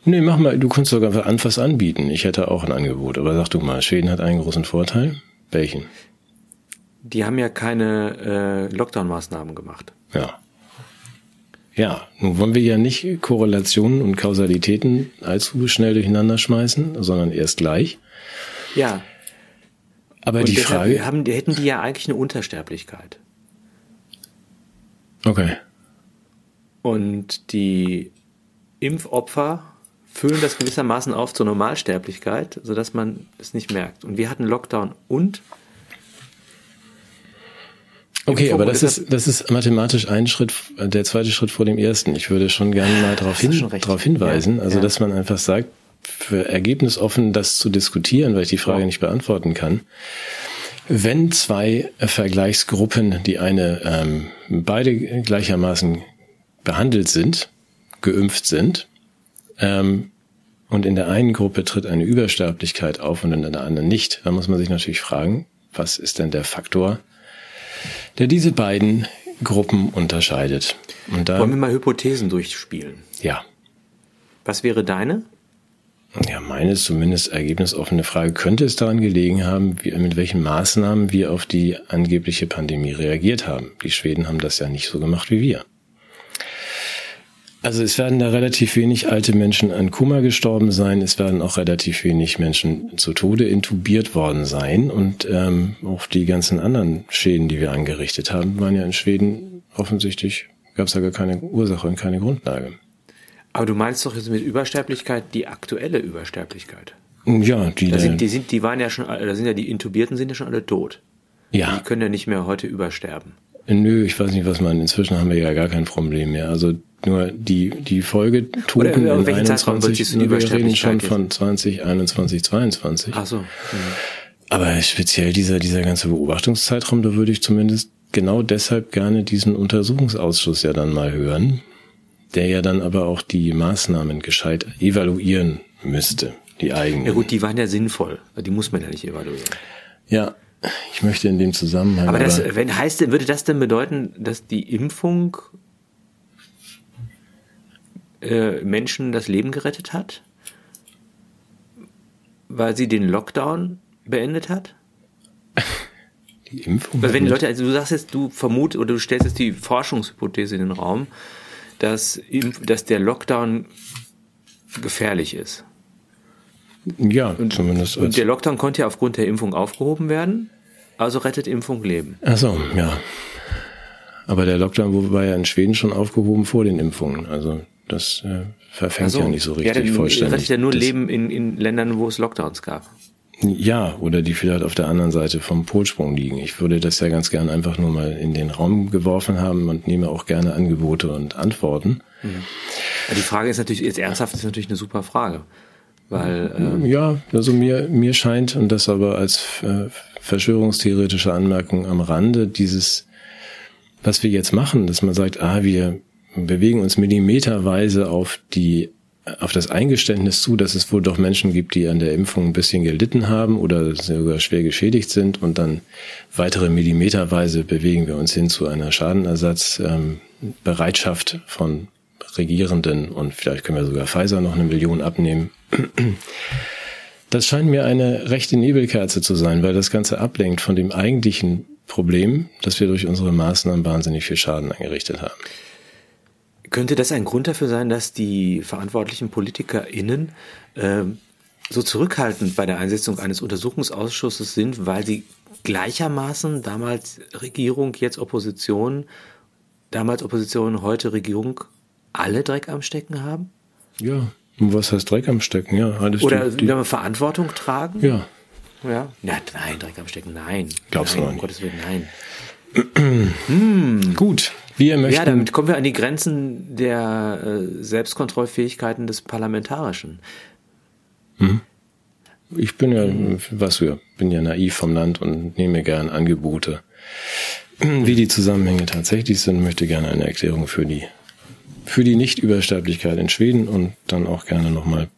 Nee, mach mal, du kannst sogar was anbieten. Ich hätte auch ein Angebot, aber sag du mal, Schweden hat einen großen Vorteil. Welchen? Die haben ja keine äh, Lockdown-Maßnahmen gemacht. Ja. Ja, nun wollen wir ja nicht Korrelationen und Kausalitäten allzu schnell durcheinander schmeißen, sondern erst gleich. Ja. Aber und die Frage. Haben, hätten die ja eigentlich eine Untersterblichkeit. Okay. Und die Impfopfer füllen das gewissermaßen auf zur Normalsterblichkeit, sodass man es nicht merkt. Und wir hatten Lockdown und Okay, aber das ist, das ist mathematisch ein Schritt, der zweite Schritt vor dem ersten. Ich würde schon gerne mal darauf, hin, darauf hinweisen, ja, also ja. dass man einfach sagt, für ergebnisoffen das zu diskutieren, weil ich die Frage ja. nicht beantworten kann. Wenn zwei Vergleichsgruppen, die eine ähm, beide gleichermaßen behandelt sind, geimpft sind, ähm, und in der einen Gruppe tritt eine Übersterblichkeit auf und in der anderen nicht, dann muss man sich natürlich fragen, was ist denn der Faktor, der diese beiden Gruppen unterscheidet. Und da, Wollen wir mal Hypothesen durchspielen? Ja. Was wäre deine? Ja, meine ist zumindest ergebnisoffene Frage. Könnte es daran gelegen haben, wie, mit welchen Maßnahmen wir auf die angebliche Pandemie reagiert haben? Die Schweden haben das ja nicht so gemacht wie wir. Also es werden da relativ wenig alte Menschen an Kummer gestorben sein. Es werden auch relativ wenig Menschen zu Tode intubiert worden sein. Und ähm, auch die ganzen anderen Schäden, die wir angerichtet haben, waren ja in Schweden offensichtlich, gab es da gar keine Ursache und keine Grundlage. Aber du meinst doch jetzt mit Übersterblichkeit die aktuelle Übersterblichkeit? Ja, die, da sind, die sind, die waren ja schon, da sind ja die Intubierten sind ja schon alle tot. Ja. Die können ja nicht mehr heute übersterben. Nö, ich weiß nicht, was man. Inzwischen haben wir ja gar kein Problem mehr. Also nur die die Folgetoten in 21. wir reden schon von 20, 21, 22. Ach so. Mhm. Aber speziell dieser dieser ganze Beobachtungszeitraum, da würde ich zumindest genau deshalb gerne diesen Untersuchungsausschuss ja dann mal hören, der ja dann aber auch die Maßnahmen gescheit evaluieren müsste, die eigenen. Ja gut, die waren ja sinnvoll. Die muss man ja nicht evaluieren. Ja, ich möchte in dem Zusammenhang. Aber, das, wenn heißt, würde das denn bedeuten, dass die Impfung äh, Menschen das Leben gerettet hat? Weil sie den Lockdown beendet hat? Die Impfung? Weil wenn die Leute, also du sagst jetzt, du vermutest oder du stellst jetzt die Forschungshypothese in den Raum, dass, dass der Lockdown gefährlich ist. Ja, und, zumindest. Und der Lockdown konnte ja aufgrund der Impfung aufgehoben werden. Also rettet Impfung Leben. Ach so, ja. Aber der Lockdown war ja in Schweden schon aufgehoben vor den Impfungen. Also das äh, verfängt so. ja nicht so richtig ja, vollständig. rettet ja nur das, Leben in, in Ländern, wo es Lockdowns gab. Ja, oder die vielleicht auf der anderen Seite vom Polsprung liegen. Ich würde das ja ganz gern einfach nur mal in den Raum geworfen haben und nehme auch gerne Angebote und Antworten. Mhm. Die Frage ist natürlich, jetzt ernsthaft ist natürlich eine super Frage. Weil, äh ja, also mir, mir scheint, und das aber als äh, verschwörungstheoretische Anmerkung am Rande, dieses, was wir jetzt machen, dass man sagt, ah, wir bewegen uns millimeterweise auf die auf das Eingeständnis zu, dass es wohl doch Menschen gibt, die an der Impfung ein bisschen gelitten haben oder sogar schwer geschädigt sind und dann weitere Millimeterweise bewegen wir uns hin zu einer Schadenersatzbereitschaft ähm, von Regierenden und vielleicht können wir sogar Pfizer noch eine Million abnehmen. Das scheint mir eine rechte Nebelkerze zu sein, weil das Ganze ablenkt von dem eigentlichen Problem, dass wir durch unsere Maßnahmen wahnsinnig viel Schaden angerichtet haben. Könnte das ein Grund dafür sein, dass die verantwortlichen PolitikerInnen äh, so zurückhaltend bei der Einsetzung eines Untersuchungsausschusses sind, weil sie gleichermaßen damals Regierung, jetzt Opposition, damals Opposition, heute Regierung alle Dreck am Stecken haben? Ja, was heißt Dreck am Stecken? Ja, alles Oder die, die, Verantwortung tragen? Ja. Ja. ja. Nein, Dreck am Stecken, nein. Glaubst nein, du nicht? Um Gottes Willen, nein. hm. Gut, wir möchten. Ja, damit kommen wir an die Grenzen der äh, Selbstkontrollfähigkeiten des Parlamentarischen. Hm. Ich bin ja, was wir, bin ja naiv vom Land und nehme gern Angebote. Wie die Zusammenhänge tatsächlich sind, möchte gerne eine Erklärung für die, für die Nichtübersterblichkeit in Schweden und dann auch gerne nochmal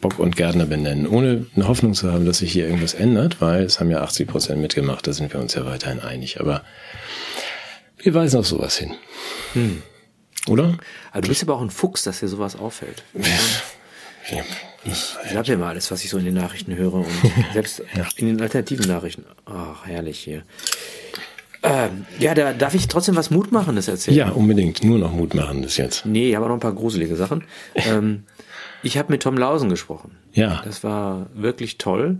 Bock und Gärtner benennen, ohne eine Hoffnung zu haben, dass sich hier irgendwas ändert, weil es haben ja 80 Prozent mitgemacht, da sind wir uns ja weiterhin einig. Aber wir weisen auf sowas hin. Hm. Oder? Aber du bist aber auch ein Fuchs, dass dir sowas auffällt. Ich glaube dir mal alles, was ich so in den Nachrichten höre und selbst ja. in den alternativen Nachrichten. Ach, herrlich hier. Ähm, ja, da darf ich trotzdem was Mutmachendes erzählen. Ja, unbedingt. Nur noch Mutmachendes jetzt. Nee, aber noch ein paar gruselige Sachen. ähm, ich habe mit Tom Lausen gesprochen. Ja. Das war wirklich toll,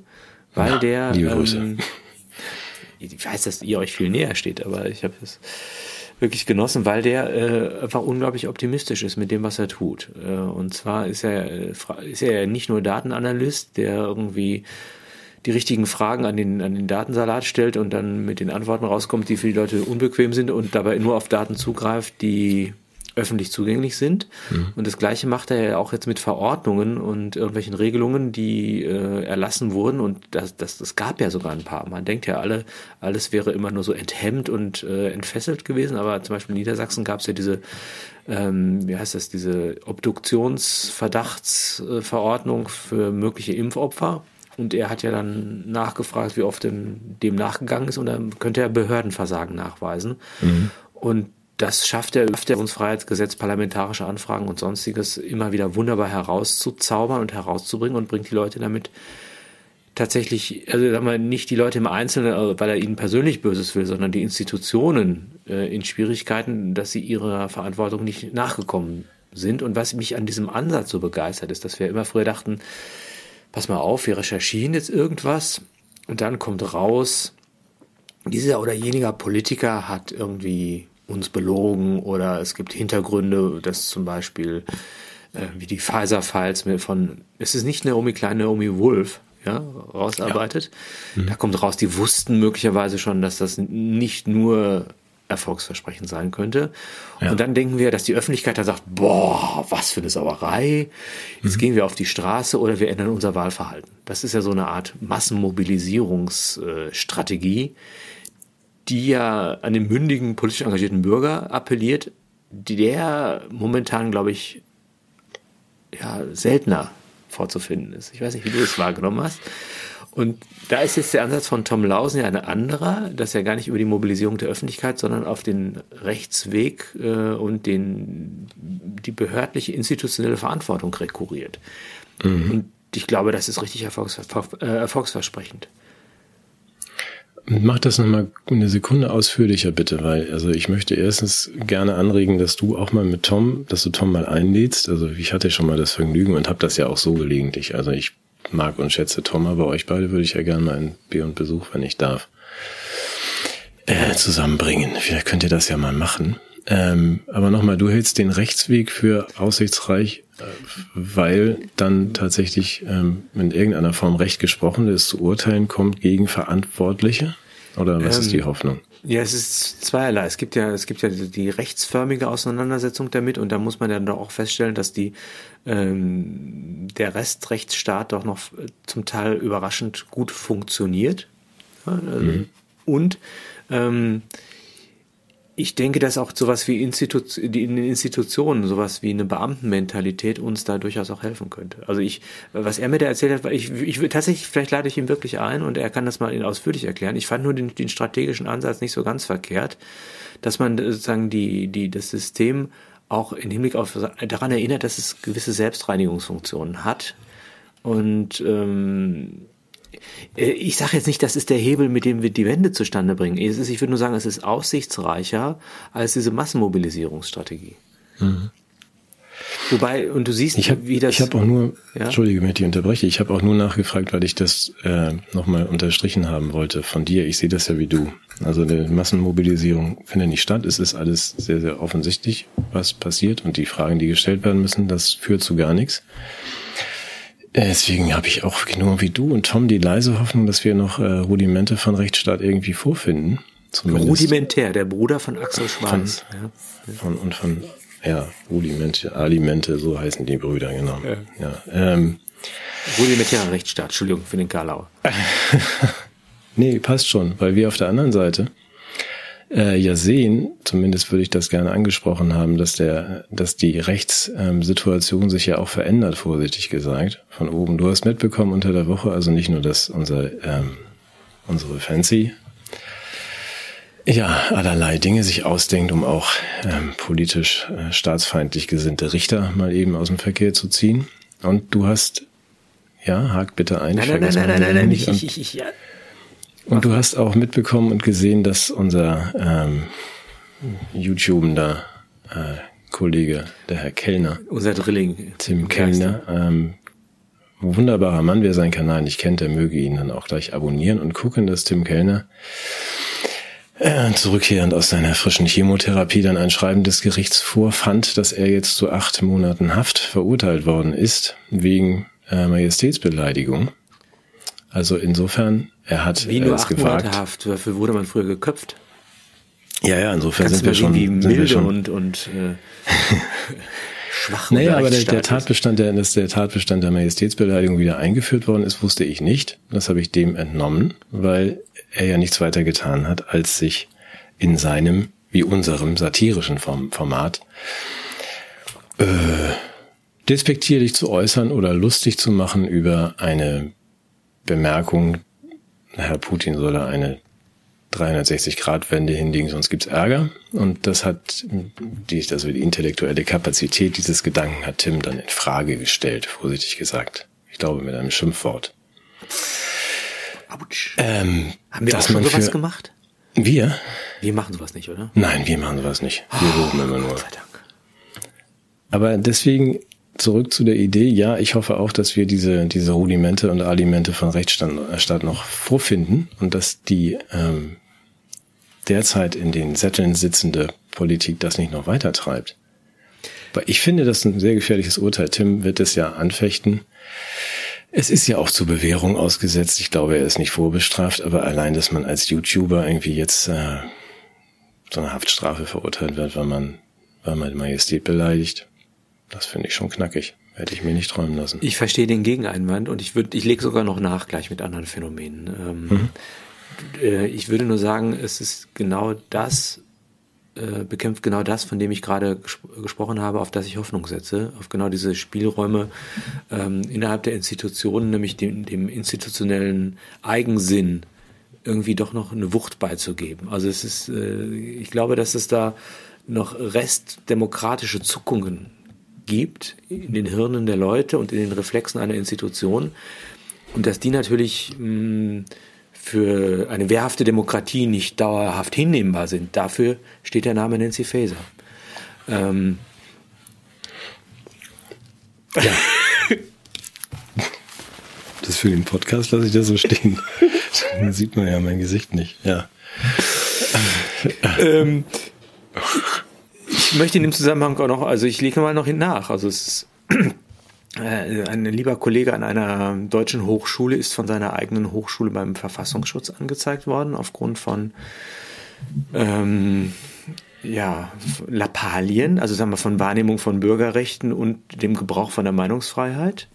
weil ja, der. Liebe Grüße. Ich weiß, dass ihr euch viel näher steht, aber ich habe es wirklich genossen, weil der äh, einfach unglaublich optimistisch ist mit dem, was er tut. Äh, und zwar ist er, äh, ist er nicht nur Datenanalyst, der irgendwie die richtigen Fragen an den, an den Datensalat stellt und dann mit den Antworten rauskommt, die für die Leute unbequem sind und dabei nur auf Daten zugreift, die öffentlich zugänglich sind. Mhm. Und das Gleiche macht er ja auch jetzt mit Verordnungen und irgendwelchen Regelungen, die äh, erlassen wurden. Und das, das, das gab ja sogar ein paar. Man denkt ja alle, alles wäre immer nur so enthemmt und äh, entfesselt gewesen. Aber zum Beispiel in Niedersachsen gab es ja diese, ähm, wie heißt das, diese Obduktionsverdachtsverordnung für mögliche Impfopfer. Und er hat ja dann nachgefragt, wie oft dem, dem nachgegangen ist. Und dann könnte er Behördenversagen nachweisen. Mhm. Und das schafft der Freiheitsgesetz, parlamentarische Anfragen und sonstiges immer wieder wunderbar herauszuzaubern und herauszubringen und bringt die Leute damit tatsächlich, also sagen wir nicht die Leute im Einzelnen, also weil er ihnen persönlich Böses will, sondern die Institutionen äh, in Schwierigkeiten, dass sie ihrer Verantwortung nicht nachgekommen sind. Und was mich an diesem Ansatz so begeistert, ist, dass wir immer früher dachten, pass mal auf, wir recherchieren jetzt irgendwas und dann kommt raus, dieser oder jeniger Politiker hat irgendwie uns belogen oder es gibt Hintergründe, dass zum Beispiel äh, wie die Pfizer-Files von, es ist nicht Naomi Klein, Naomi Wolf, ja, rausarbeitet. Ja. Mhm. Da kommt raus, die wussten möglicherweise schon, dass das nicht nur Erfolgsversprechen sein könnte. Ja. Und dann denken wir, dass die Öffentlichkeit da sagt, boah, was für eine Sauerei. Jetzt mhm. gehen wir auf die Straße oder wir ändern unser Wahlverhalten. Das ist ja so eine Art Massenmobilisierungsstrategie, die ja an den mündigen, politisch engagierten Bürger appelliert, der momentan, glaube ich, ja, seltener vorzufinden ist. Ich weiß nicht, wie du es wahrgenommen hast. Und da ist jetzt der Ansatz von Tom Lausen ja ein anderer, dass er gar nicht über die Mobilisierung der Öffentlichkeit, sondern auf den Rechtsweg äh, und den, die behördliche institutionelle Verantwortung rekurriert. Mhm. Und ich glaube, das ist richtig erfolgs, äh, erfolgsversprechend. Mach das nochmal eine Sekunde ausführlicher bitte, weil also ich möchte erstens gerne anregen, dass du auch mal mit Tom, dass du Tom mal einlädst. Also ich hatte schon mal das Vergnügen und habe das ja auch so gelegentlich. Also ich mag und schätze Tom, aber euch beide würde ich ja gerne mal einen Bier und Besuch, wenn ich darf, äh, zusammenbringen. Vielleicht könnt ihr das ja mal machen. Ähm, aber nochmal, du hältst den Rechtsweg für aussichtsreich, äh, weil dann tatsächlich ähm, in irgendeiner Form Recht gesprochen ist, zu Urteilen kommt gegen Verantwortliche? Oder was ähm, ist die Hoffnung? Ja, es ist zweierlei. Es gibt ja, es gibt ja die rechtsförmige Auseinandersetzung damit und da muss man dann doch auch feststellen, dass die ähm, der Restrechtsstaat doch noch zum Teil überraschend gut funktioniert. Ja, also, mhm. Und ähm, ich denke, dass auch sowas wie Institu die in den Institutionen, sowas wie eine Beamtenmentalität uns da durchaus auch helfen könnte. Also ich, was er mir da erzählt hat, ich, ich tatsächlich, vielleicht lade ich ihn wirklich ein und er kann das mal ausführlich erklären. Ich fand nur den, den strategischen Ansatz nicht so ganz verkehrt, dass man sozusagen die, die, das System auch im Hinblick auf daran erinnert, dass es gewisse Selbstreinigungsfunktionen hat. Und ähm, äh, ich sage jetzt nicht, das ist der Hebel, mit dem wir die Wende zustande bringen. Ist, ich würde nur sagen, es ist aussichtsreicher als diese Massenmobilisierungsstrategie. Mhm. Wobei, und du siehst, ich hab, wie das. Ich habe auch nur, ja? entschuldige, wenn ich unterbreche, ich habe auch nur nachgefragt, weil ich das äh, nochmal unterstrichen haben wollte von dir. Ich sehe das ja wie du. Also eine Massenmobilisierung findet nicht statt. Es ist alles sehr, sehr offensichtlich, was passiert und die Fragen, die gestellt werden müssen, das führt zu gar nichts. Deswegen habe ich auch genau wie du und Tom die leise Hoffnung, dass wir noch äh, Rudimente von Rechtsstaat irgendwie vorfinden. Zumindest Rudimentär, der Bruder von Axel Schwarz. Von, von, und von, ja, Rudimente, Alimente, so heißen die Brüder, genau. Ja. ja ähm, Rudimentärer Rechtsstaat, Entschuldigung für den Karlau. nee, passt schon, weil wir auf der anderen Seite äh, ja sehen, zumindest würde ich das gerne angesprochen haben, dass der, dass die Rechtssituation sich ja auch verändert, vorsichtig gesagt, von oben. Du hast mitbekommen unter der Woche, also nicht nur, dass unser ähm, unsere Fancy ja, allerlei Dinge sich ausdenkt, um auch ähm, politisch äh, staatsfeindlich gesinnte Richter mal eben aus dem Verkehr zu ziehen. Und du hast, ja, hakt bitte ein. Nein, nein, nein, nein, nein, nein, nein, ich, ich, ich, ja. Und du hast auch mitbekommen und gesehen, dass unser ähm, YouTubender äh, Kollege, der Herr Kellner, unser Drilling, Tim Kellner, ähm, wunderbarer Mann, wer seinen Kanal nicht kennt, der möge ihn dann auch gleich abonnieren und gucken, dass Tim Kellner äh, zurückkehrend aus seiner frischen Chemotherapie dann ein Schreiben des Gerichts vorfand, dass er jetzt zu acht Monaten Haft verurteilt worden ist, wegen äh, Majestätsbeleidigung. Also insofern, er hat Wie nur es acht gewagt. Monate Haft, dafür wurde man früher geköpft. Ja, ja, insofern Kannst sind wir schon, wie milde schon und, und äh, schwach. Naja, aber der, der Tatbestand, der, dass der Tatbestand der Majestätsbeleidigung wieder eingeführt worden ist, wusste ich nicht. Das habe ich dem entnommen, weil er ja nichts weiter getan hat, als sich in seinem, wie unserem satirischen Format, äh, despektierlich zu äußern oder lustig zu machen über eine Bemerkung, Herr Putin solle eine 360-Grad-Wende hinlegen, sonst gibt's Ärger. Und das hat die, also die intellektuelle Kapazität dieses Gedanken hat Tim dann in Frage gestellt, vorsichtig gesagt. Ich glaube mit einem Schimpfwort. Autsch. Ähm, Haben wir auch schon sowas für, gemacht? Wir? Wir machen sowas nicht, oder? Nein, wir machen sowas nicht. Wir oh, loben immer nur. Gott sei Dank. Aber deswegen zurück zu der Idee, ja, ich hoffe auch, dass wir diese, diese Rudimente und Alimente von Rechtsstaat noch vorfinden und dass die ähm, derzeit in den Sätteln sitzende Politik das nicht noch weiter treibt. Aber ich finde das ein sehr gefährliches Urteil. Tim wird es ja anfechten. Es ist ja auch zur Bewährung ausgesetzt. Ich glaube, er ist nicht vorbestraft, aber allein, dass man als YouTuber irgendwie jetzt äh, so eine Haftstrafe verurteilt wird, weil man, weil man Majestät beleidigt, das finde ich schon knackig. Hätte ich mir nicht träumen lassen. Ich verstehe den Gegeneinwand und ich würde, ich lege sogar noch nach gleich mit anderen Phänomenen. Ähm, mhm. äh, ich würde nur sagen, es ist genau das, äh, bekämpft genau das, von dem ich gerade ges gesprochen habe, auf das ich Hoffnung setze, auf genau diese Spielräume ähm, innerhalb der Institutionen, nämlich dem, dem institutionellen Eigensinn irgendwie doch noch eine Wucht beizugeben. Also es ist, äh, ich glaube, dass es da noch restdemokratische Zuckungen gibt in den Hirnen der Leute und in den Reflexen einer Institution und dass die natürlich mh, mm, für eine wehrhafte Demokratie nicht dauerhaft hinnehmbar sind. Dafür steht der Name Nancy Faeser. Ähm, ja. Das für den Podcast lasse ich das so stehen. Dann sieht man ja mein Gesicht nicht. Ja. ähm, ich möchte in dem Zusammenhang auch noch, also ich lege mal noch hin nach. Also es ist äh, ein lieber Kollege an einer deutschen Hochschule ist von seiner eigenen Hochschule beim Verfassungsschutz angezeigt worden aufgrund von ähm, ja, Lappalien, also sagen wir von Wahrnehmung von Bürgerrechten und dem Gebrauch von der Meinungsfreiheit.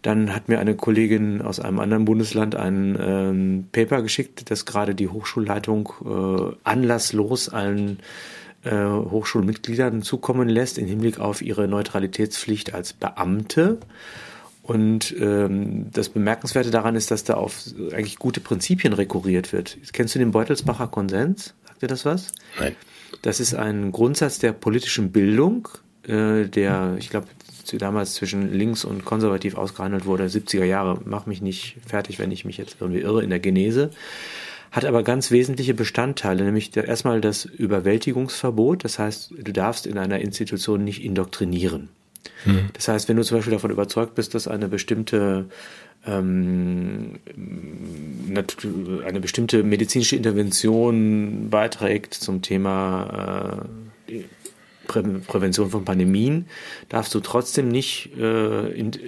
Dann hat mir eine Kollegin aus einem anderen Bundesland ein ähm, Paper geschickt, das gerade die Hochschulleitung äh, anlasslos allen äh, Hochschulmitgliedern zukommen lässt im Hinblick auf ihre Neutralitätspflicht als Beamte. Und ähm, das Bemerkenswerte daran ist, dass da auf eigentlich gute Prinzipien rekurriert wird. Kennst du den Beutelsbacher Konsens? Sagt dir das was? Nein. Das ist ein Grundsatz der politischen Bildung, äh, der, ich glaube, damals zwischen links und konservativ ausgehandelt wurde, 70er Jahre. Mach mich nicht fertig, wenn ich mich jetzt irgendwie irre in der Genese hat aber ganz wesentliche Bestandteile, nämlich erstmal das Überwältigungsverbot. Das heißt, du darfst in einer Institution nicht indoktrinieren. Mhm. Das heißt, wenn du zum Beispiel davon überzeugt bist, dass eine bestimmte ähm, eine bestimmte medizinische Intervention beiträgt zum Thema äh, Prä Prävention von Pandemien, darfst du trotzdem nicht äh, in, äh,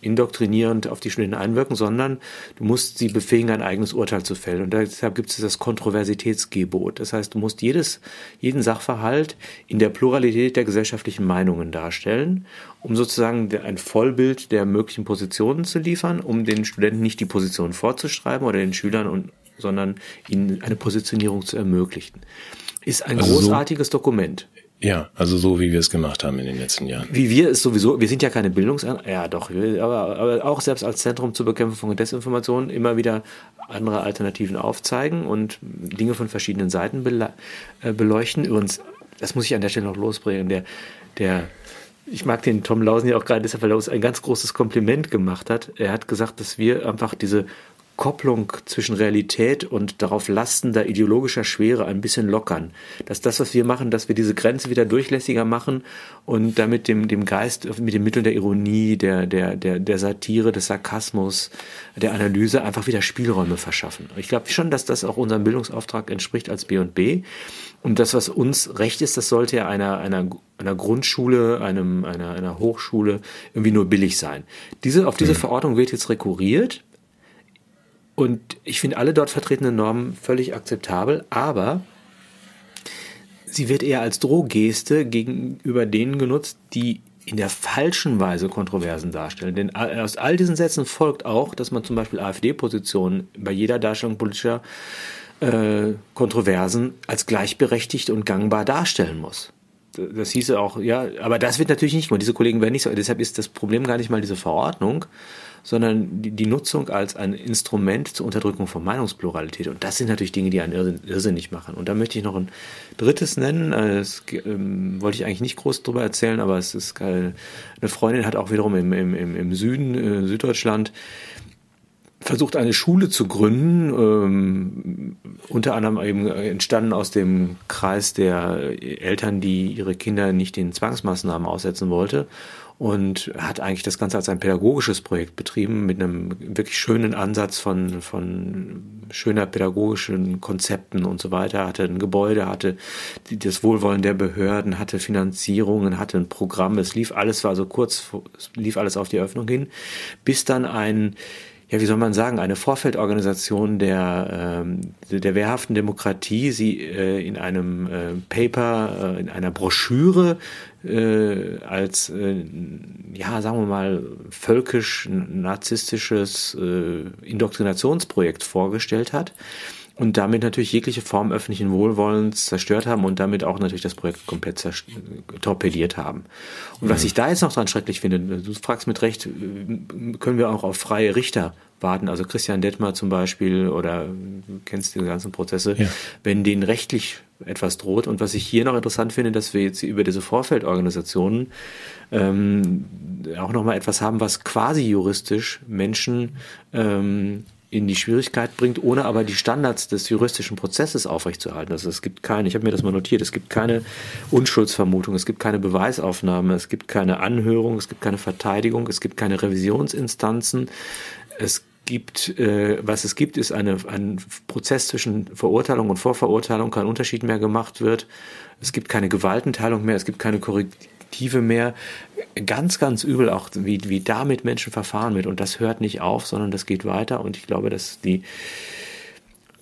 indoktrinierend auf die Studenten einwirken, sondern du musst sie befähigen, ein eigenes Urteil zu fällen. Und deshalb gibt es das Kontroversitätsgebot. Das heißt, du musst jedes, jeden Sachverhalt in der Pluralität der gesellschaftlichen Meinungen darstellen, um sozusagen ein Vollbild der möglichen Positionen zu liefern, um den Studenten nicht die Position vorzuschreiben oder den Schülern, und, sondern ihnen eine Positionierung zu ermöglichen. Ist ein also großartiges so Dokument. Ja, also so wie wir es gemacht haben in den letzten Jahren. Wie wir es sowieso, wir sind ja keine Bildungsanstalt, ja doch, aber, aber auch selbst als Zentrum zur Bekämpfung von Desinformation immer wieder andere Alternativen aufzeigen und Dinge von verschiedenen Seiten äh, beleuchten. Übrigens, das muss ich an der Stelle noch losbringen, der, der ich mag den Tom Lausen ja auch gerade deshalb, weil er uns ein ganz großes Kompliment gemacht hat. Er hat gesagt, dass wir einfach diese Kopplung zwischen Realität und darauf lastender ideologischer Schwere ein bisschen lockern. Dass das, was wir machen, dass wir diese Grenze wieder durchlässiger machen und damit dem, dem Geist mit den Mitteln der Ironie, der, der, der, der Satire, des Sarkasmus, der Analyse einfach wieder Spielräume verschaffen. Ich glaube schon, dass das auch unserem Bildungsauftrag entspricht als B&B. Und das, was uns recht ist, das sollte ja einer, einer, einer Grundschule, einem, einer, einer Hochschule irgendwie nur billig sein. Diese, auf diese mhm. Verordnung wird jetzt rekurriert und ich finde alle dort vertretenen Normen völlig akzeptabel, aber sie wird eher als Drohgeste gegenüber denen genutzt, die in der falschen Weise Kontroversen darstellen. Denn aus all diesen Sätzen folgt auch, dass man zum Beispiel AfD-Positionen bei jeder Darstellung politischer äh, Kontroversen als gleichberechtigt und gangbar darstellen muss. Das hieße auch, ja, aber das wird natürlich nicht gemacht. Diese Kollegen werden nicht so. Deshalb ist das Problem gar nicht mal diese Verordnung, sondern die, die Nutzung als ein Instrument zur Unterdrückung von Meinungspluralität. Und das sind natürlich Dinge, die einen irrsinnig machen. Und da möchte ich noch ein drittes nennen. Äh, das ähm, wollte ich eigentlich nicht groß drüber erzählen, aber es ist eine Freundin hat auch wiederum im, im, im Süden, äh, Süddeutschland, versucht eine Schule zu gründen, ähm, unter anderem eben entstanden aus dem Kreis der Eltern, die ihre Kinder nicht den Zwangsmaßnahmen aussetzen wollte und hat eigentlich das Ganze als ein pädagogisches Projekt betrieben mit einem wirklich schönen Ansatz von, von schöner pädagogischen Konzepten und so weiter. Hatte ein Gebäude, hatte das Wohlwollen der Behörden, hatte Finanzierungen, hatte ein Programm. Es lief alles, war also kurz, lief alles auf die Öffnung hin, bis dann ein ja, wie soll man sagen, eine Vorfeldorganisation der, ähm, der wehrhaften Demokratie, sie äh, in einem äh, Paper, äh, in einer Broschüre äh, als, äh, ja, sagen wir mal, völkisch-narzisstisches äh, Indoktrinationsprojekt vorgestellt hat und damit natürlich jegliche Form öffentlichen Wohlwollens zerstört haben und damit auch natürlich das Projekt komplett torpediert haben. Und mhm. was ich da jetzt noch dran schrecklich finde, du fragst mit Recht, können wir auch auf freie Richter warten, also Christian Detmer zum Beispiel oder du kennst die ganzen Prozesse, ja. wenn denen rechtlich etwas droht. Und was ich hier noch interessant finde, dass wir jetzt über diese Vorfeldorganisationen ähm, auch nochmal etwas haben, was quasi juristisch Menschen ähm, in die Schwierigkeit bringt, ohne aber die Standards des juristischen Prozesses aufrechtzuerhalten. Also es gibt keine, ich habe mir das mal notiert, es gibt keine Unschuldsvermutung, es gibt keine Beweisaufnahme, es gibt keine Anhörung, es gibt keine Verteidigung, es gibt keine Revisionsinstanzen, es gibt, äh, was es gibt, ist eine, ein Prozess zwischen Verurteilung und Vorverurteilung, kein Unterschied mehr gemacht wird. Es gibt keine Gewaltenteilung mehr, es gibt keine Korrektiv Perspektive mehr. Ganz, ganz übel auch, wie, wie da mit Menschen verfahren wird. Und das hört nicht auf, sondern das geht weiter. Und ich glaube, dass die,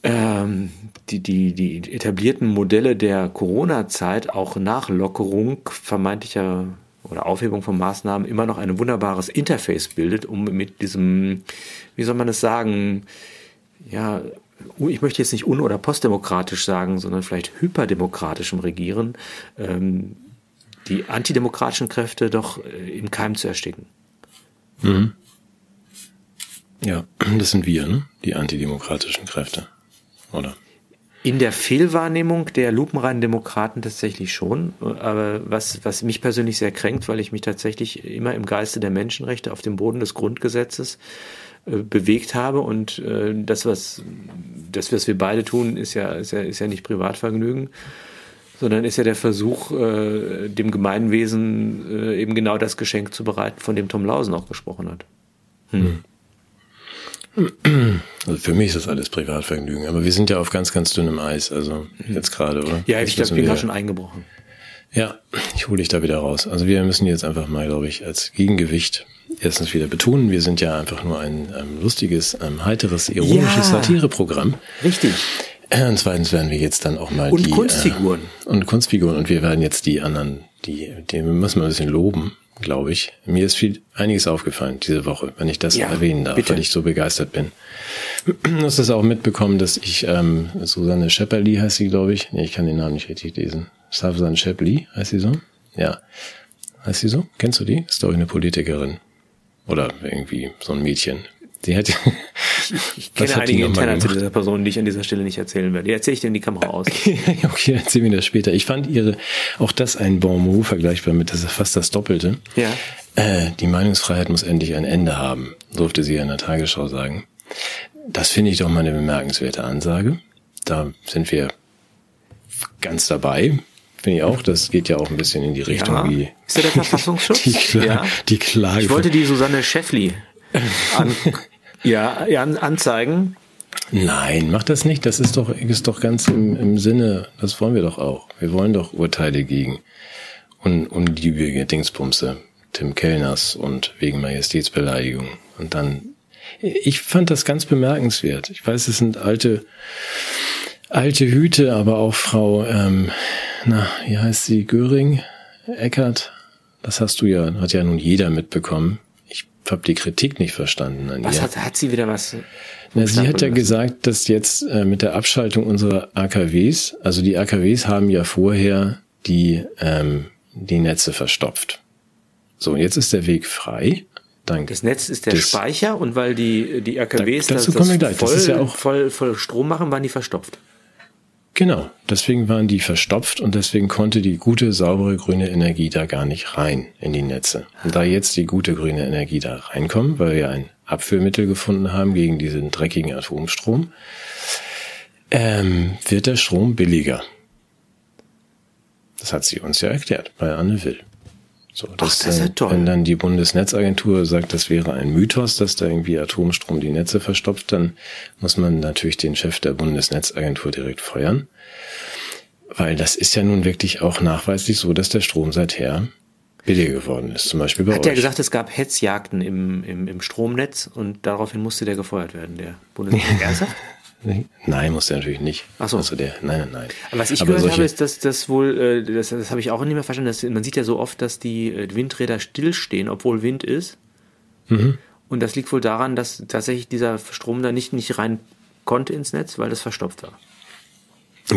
ähm, die, die, die etablierten Modelle der Corona-Zeit auch nach Lockerung vermeintlicher oder Aufhebung von Maßnahmen immer noch ein wunderbares Interface bildet, um mit diesem, wie soll man es sagen, ja, ich möchte jetzt nicht un- oder postdemokratisch sagen, sondern vielleicht hyperdemokratischem Regieren ähm, die antidemokratischen Kräfte doch äh, im Keim zu ersticken. Mhm. Ja, das sind wir, ne? die antidemokratischen Kräfte, oder? In der Fehlwahrnehmung der lupenreinen Demokraten tatsächlich schon, aber was, was mich persönlich sehr kränkt, weil ich mich tatsächlich immer im Geiste der Menschenrechte auf dem Boden des Grundgesetzes äh, bewegt habe und äh, das, was das, was wir beide tun, ist ja, ist ja, ist ja nicht Privatvergnügen, sondern ist ja der Versuch, äh, dem Gemeinwesen äh, eben genau das Geschenk zu bereiten, von dem Tom Lausen auch gesprochen hat. Hm. Also für mich ist das alles Privatvergnügen, aber wir sind ja auf ganz, ganz dünnem Eis, also jetzt gerade, oder? Ja, Jetzt ich glaube, müssen bin gerade schon eingebrochen. Ja, ich hole dich da wieder raus. Also wir müssen jetzt einfach mal, glaube ich, als Gegengewicht erstens wieder betonen, wir sind ja einfach nur ein ähm, lustiges, ähm, heiteres, ironisches Ja. Satireprogramm. Richtig. Und zweitens werden wir jetzt dann auch mal Und die Kunstfiguren. Äh, und Kunstfiguren und wir werden jetzt die anderen, die, die müssen wir ein bisschen loben, glaube ich. Mir ist viel einiges aufgefallen diese Woche, wenn ich das Ja, erwähnen darf, bitte. weil ich so begeistert bin. Du hast das auch mitbekommen, dass ich ähm, Susanne Schepperli heißt sie, glaube ich. Nee, ich kann den Namen nicht richtig lesen. Susanne Schepperli heißt sie so? Ja. Heißt sie so? Kennst du die? Ist doch eine Politikerin. Oder irgendwie so ein Mädchen. Die hat Ich Was kenne einige Interner zu dieser Person, die ich an dieser Stelle nicht erzählen werde. Die erzähle ich dir in die Kamera aus. okay, erzähl mir das später. Ich fand ihre, auch das ein Bon mot vergleichbar mit, das ist fast das Doppelte. Ja. Äh, die Meinungsfreiheit muss endlich ein Ende haben, durfte sie ja in der Tagesschau sagen. Das finde ich doch mal eine bemerkenswerte Ansage. Da sind wir ganz dabei. Finde ich auch. Das geht ja auch ein bisschen in die Richtung Ja. wie Ist der der Verfassungsschutz? die, Kla Ja. die Klage. Ich wollte die Susanne Schäffli an, ja, ja, an- anzeigen. Nein, mach das nicht. Das ist doch, ist doch ganz im, im Sinne, das wollen wir doch auch. Wir wollen doch Urteile gegen un, unliebige Dingspumse, Tim Kellners und wegen Majestätsbeleidigung. Und dann, ich fand das ganz bemerkenswert. Ich weiß, es sind alte, alte Hüte, aber auch Frau, ähm, na, wie heißt sie, Göring, Eckert? Das hast du ja, hat ja nun jeder mitbekommen. Ich habe die Kritik nicht verstanden an Was ihr. hat, hat sie wieder was? Na, sie hat ja Stapeln gesagt, dass jetzt äh, mit der Abschaltung unserer AKWs, also die AKWs haben ja vorher die, ähm, die Netze verstopft. So, jetzt ist der Weg frei. Dank Das Netz ist der des- Speicher und weil die, die AKWs Da- dazu das, das. Das voll, ist ja auch- voll, voll Strom machen, waren die verstopft. Genau, deswegen waren die verstopft und deswegen konnte die gute, saubere grüne Energie da gar nicht rein in die Netze. Und da jetzt die gute grüne Energie da reinkommt, weil wir ein Abführmittel gefunden haben gegen diesen dreckigen Atomstrom, ähm, wird der Strom billiger. Das hat sie uns ja erklärt bei Anne Will. So, das ist ja toll. Wenn dann die Bundesnetzagentur sagt, das wäre ein Mythos, dass da irgendwie Atomstrom die Netze verstopft, dann muss man natürlich den Chef der Bundesnetzagentur direkt feuern. Weil das ist ja nun wirklich auch nachweislich so, dass der Strom seither billiger geworden ist. Zum Beispiel bei Hat euch. er gesagt, es gab Hetzjagden im, im, im Stromnetz und daraufhin musste der gefeuert werden, der Bundesnetz. Nein, muss der natürlich nicht. Ach so. Also der, nein, nein, nein. Aber was ich Aber gehört solche- habe, ist, dass das wohl, äh, das, das habe ich auch nicht mehr verstanden, dass, man sieht ja so oft, dass die äh, Windräder stillstehen, obwohl Wind ist. Mhm. Und das liegt wohl daran, dass tatsächlich dieser Strom da nicht, nicht rein konnte ins Netz, weil das verstopft war.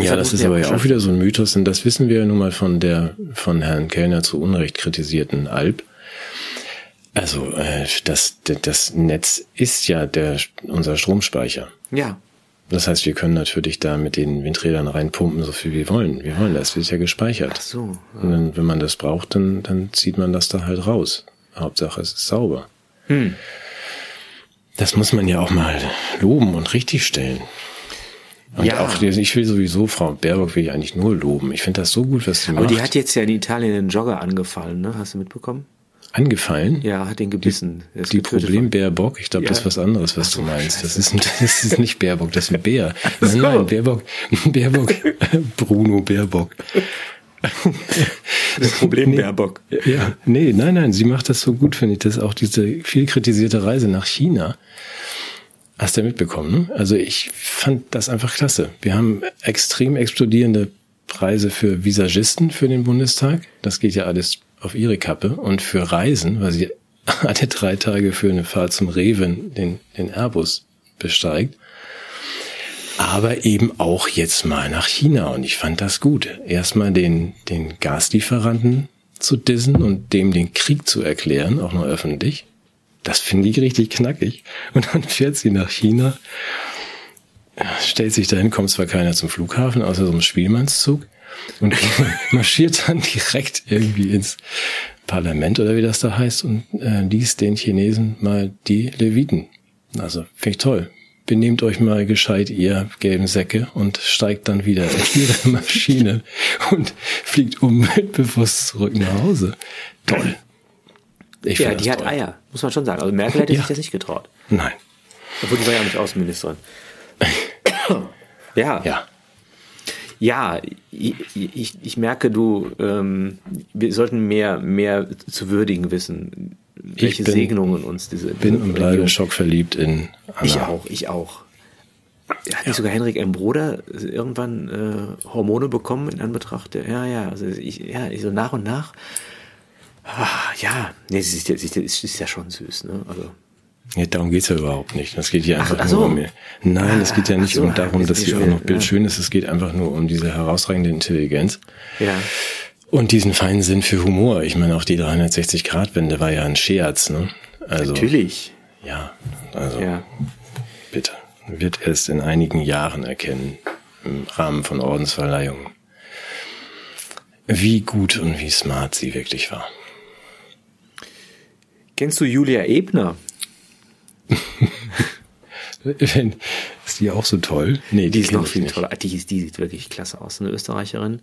Ja, das ist aber ja auch wieder so ein Mythos und das wissen wir ja nun mal von der von Herrn Kellner zu Unrecht kritisierten Alp. Also äh, das, das Netz ist ja der unser Stromspeicher. Ja. Das heißt, wir können natürlich da mit den Windrädern reinpumpen, so viel wir wollen. Wir wollen das, wird ja gespeichert. Ach so. Und dann, wenn man das braucht, dann, dann zieht man das da halt raus. Hauptsache, es ist sauber. Hm. Das muss man ja auch mal loben und richtigstellen. Und Ja. auch, ich will sowieso, Frau Baerbock will ich eigentlich nur loben. Ich finde das so gut, was sie Aber macht. die hat jetzt ja in Italien den Jogger angefallen, ne? Hast du mitbekommen? Angefallen? Ja, hat den gebissen. Die getötet Problem Baerbock, ich glaube, Ja. das ist was anderes, was Ach du meinst. Das ist, ein, das ist nicht Baerbock, das ist ein Bär. Nein, nein, Baerbock, Baerbock, Bruno worden. Das Problem Baerbock. Ja, nee, nein, nein, sie macht das so gut, finde ich. Das ist auch diese viel kritisierte Reise nach China. Hast du ja mitbekommen, ne? Also ich fand das einfach klasse. Wir haben extrem explodierende Preise für Visagisten für den Bundestag. Das geht ja alles auf ihre Kappe. Und für Reisen, weil sie alle drei Tage für eine Fahrt zum Reven den, den Airbus besteigt. Aber eben auch jetzt mal nach China. Und ich fand das gut. Erstmal den, den Gaslieferanten zu dissen und dem den Krieg zu erklären, auch noch öffentlich. Das finde ich richtig knackig. Und dann fährt sie nach China, stellt sich dahin, kommt zwar keiner zum Flughafen, außer so einem Spielmannszug und marschiert dann direkt irgendwie ins Parlament oder wie das da heißt und äh, liest den Chinesen mal die Leviten. Also finde ich toll. benehmt euch mal gescheit, ihr gelben Säcke, und steigt dann wieder in ihre Maschine und fliegt umweltbewusst zurück nach Hause. Toll. Ich ja, die hat toll. Eier, muss man schon sagen. Also Merkel hätte ja. sich das nicht getraut. Nein. Obwohl die war ja nicht Außenministerin. ja. Ja. Ja, ich, ich, ich merke, du, ähm, wir sollten mehr, mehr zu würdigen wissen, welche bin, Segnungen uns diese. Bin und bleibe schockverliebt in Anna. Ich auch, ich auch. Hat ja. nicht sogar Henrik M. Bruder irgendwann äh, Hormone bekommen in Anbetracht der, ja, ja, also ich, ja, ich so nach und nach. Ah, ja, nee, sie ist, sie ist, ist ja schon süß, ne? Also. Ja, darum geht's ja überhaupt nicht. Das geht hier einfach ach, ach so. nur um mir. Nein, es geht ja nicht so, um darum, dass sie auch noch bildschön ja. ist. Es geht einfach nur um diese herausragende Intelligenz. Ja. Und diesen feinen Sinn für Humor. Ich meine, auch die 360-Grad-Wende war ja ein Scherz, ne? Also, Natürlich. Ja, also ja. bitte. Wird erst in einigen Jahren erkennen, im Rahmen von Ordensverleihungen, wie gut und wie smart sie wirklich war. Kennst du Julia Ebner? ist die auch so toll? Nee, die, die ist noch viel toller. Die, die sieht wirklich klasse aus, eine Österreicherin.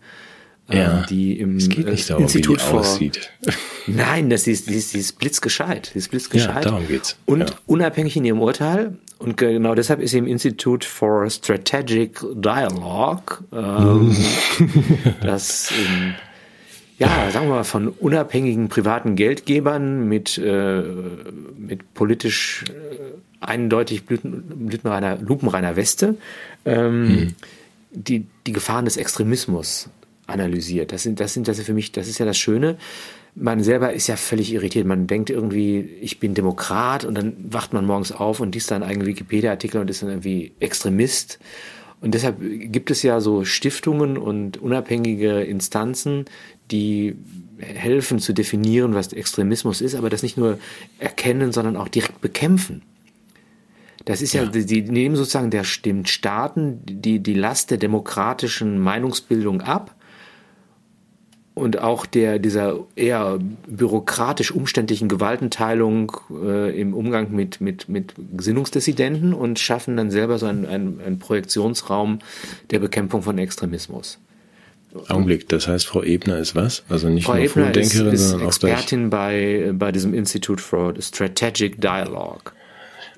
Ähm, ja, die im es geht nicht darum, Institut wie die aussieht. Nein, das ist, die ist, die ist blitzgescheit. Die ist blitzgescheit. Ja, darum geht's. Und ja. unabhängig in ihrem Urteil. Und genau deshalb ist sie im Institute for Strategic Dialogue, ähm, das in, ja, sagen wir mal, von unabhängigen privaten Geldgebern mit, äh, mit politisch äh, eindeutig blütenreiner, lupenreiner Weste ähm, hm. die, die Gefahren des Extremismus analysiert. Das sind, das sind das für mich, das ist ja das Schöne. Man selber ist ja völlig irritiert. Man denkt irgendwie, ich bin Demokrat und dann wacht man morgens auf und liest dann einen Wikipedia-Artikel und ist dann irgendwie Extremist. Und deshalb gibt es ja so Stiftungen und unabhängige Instanzen, die helfen zu definieren, was Extremismus ist, aber das nicht nur erkennen, sondern auch direkt bekämpfen. Das ist ja, ja die, die nehmen sozusagen der, den Staaten die, die Last der demokratischen Meinungsbildung ab und auch der dieser eher bürokratisch umständlichen Gewaltenteilung äh, im Umgang mit, mit, mit Gesinnungsdissidenten und schaffen dann selber so einen, einen, einen Projektionsraum der Bekämpfung von Extremismus. Augenblick, das heißt, Frau Ebner ist was? Also nicht Frau nur Ebner Vordenkerin, ist, ist sondern auch Expertin bei, bei diesem Institute for Strategic Dialogue.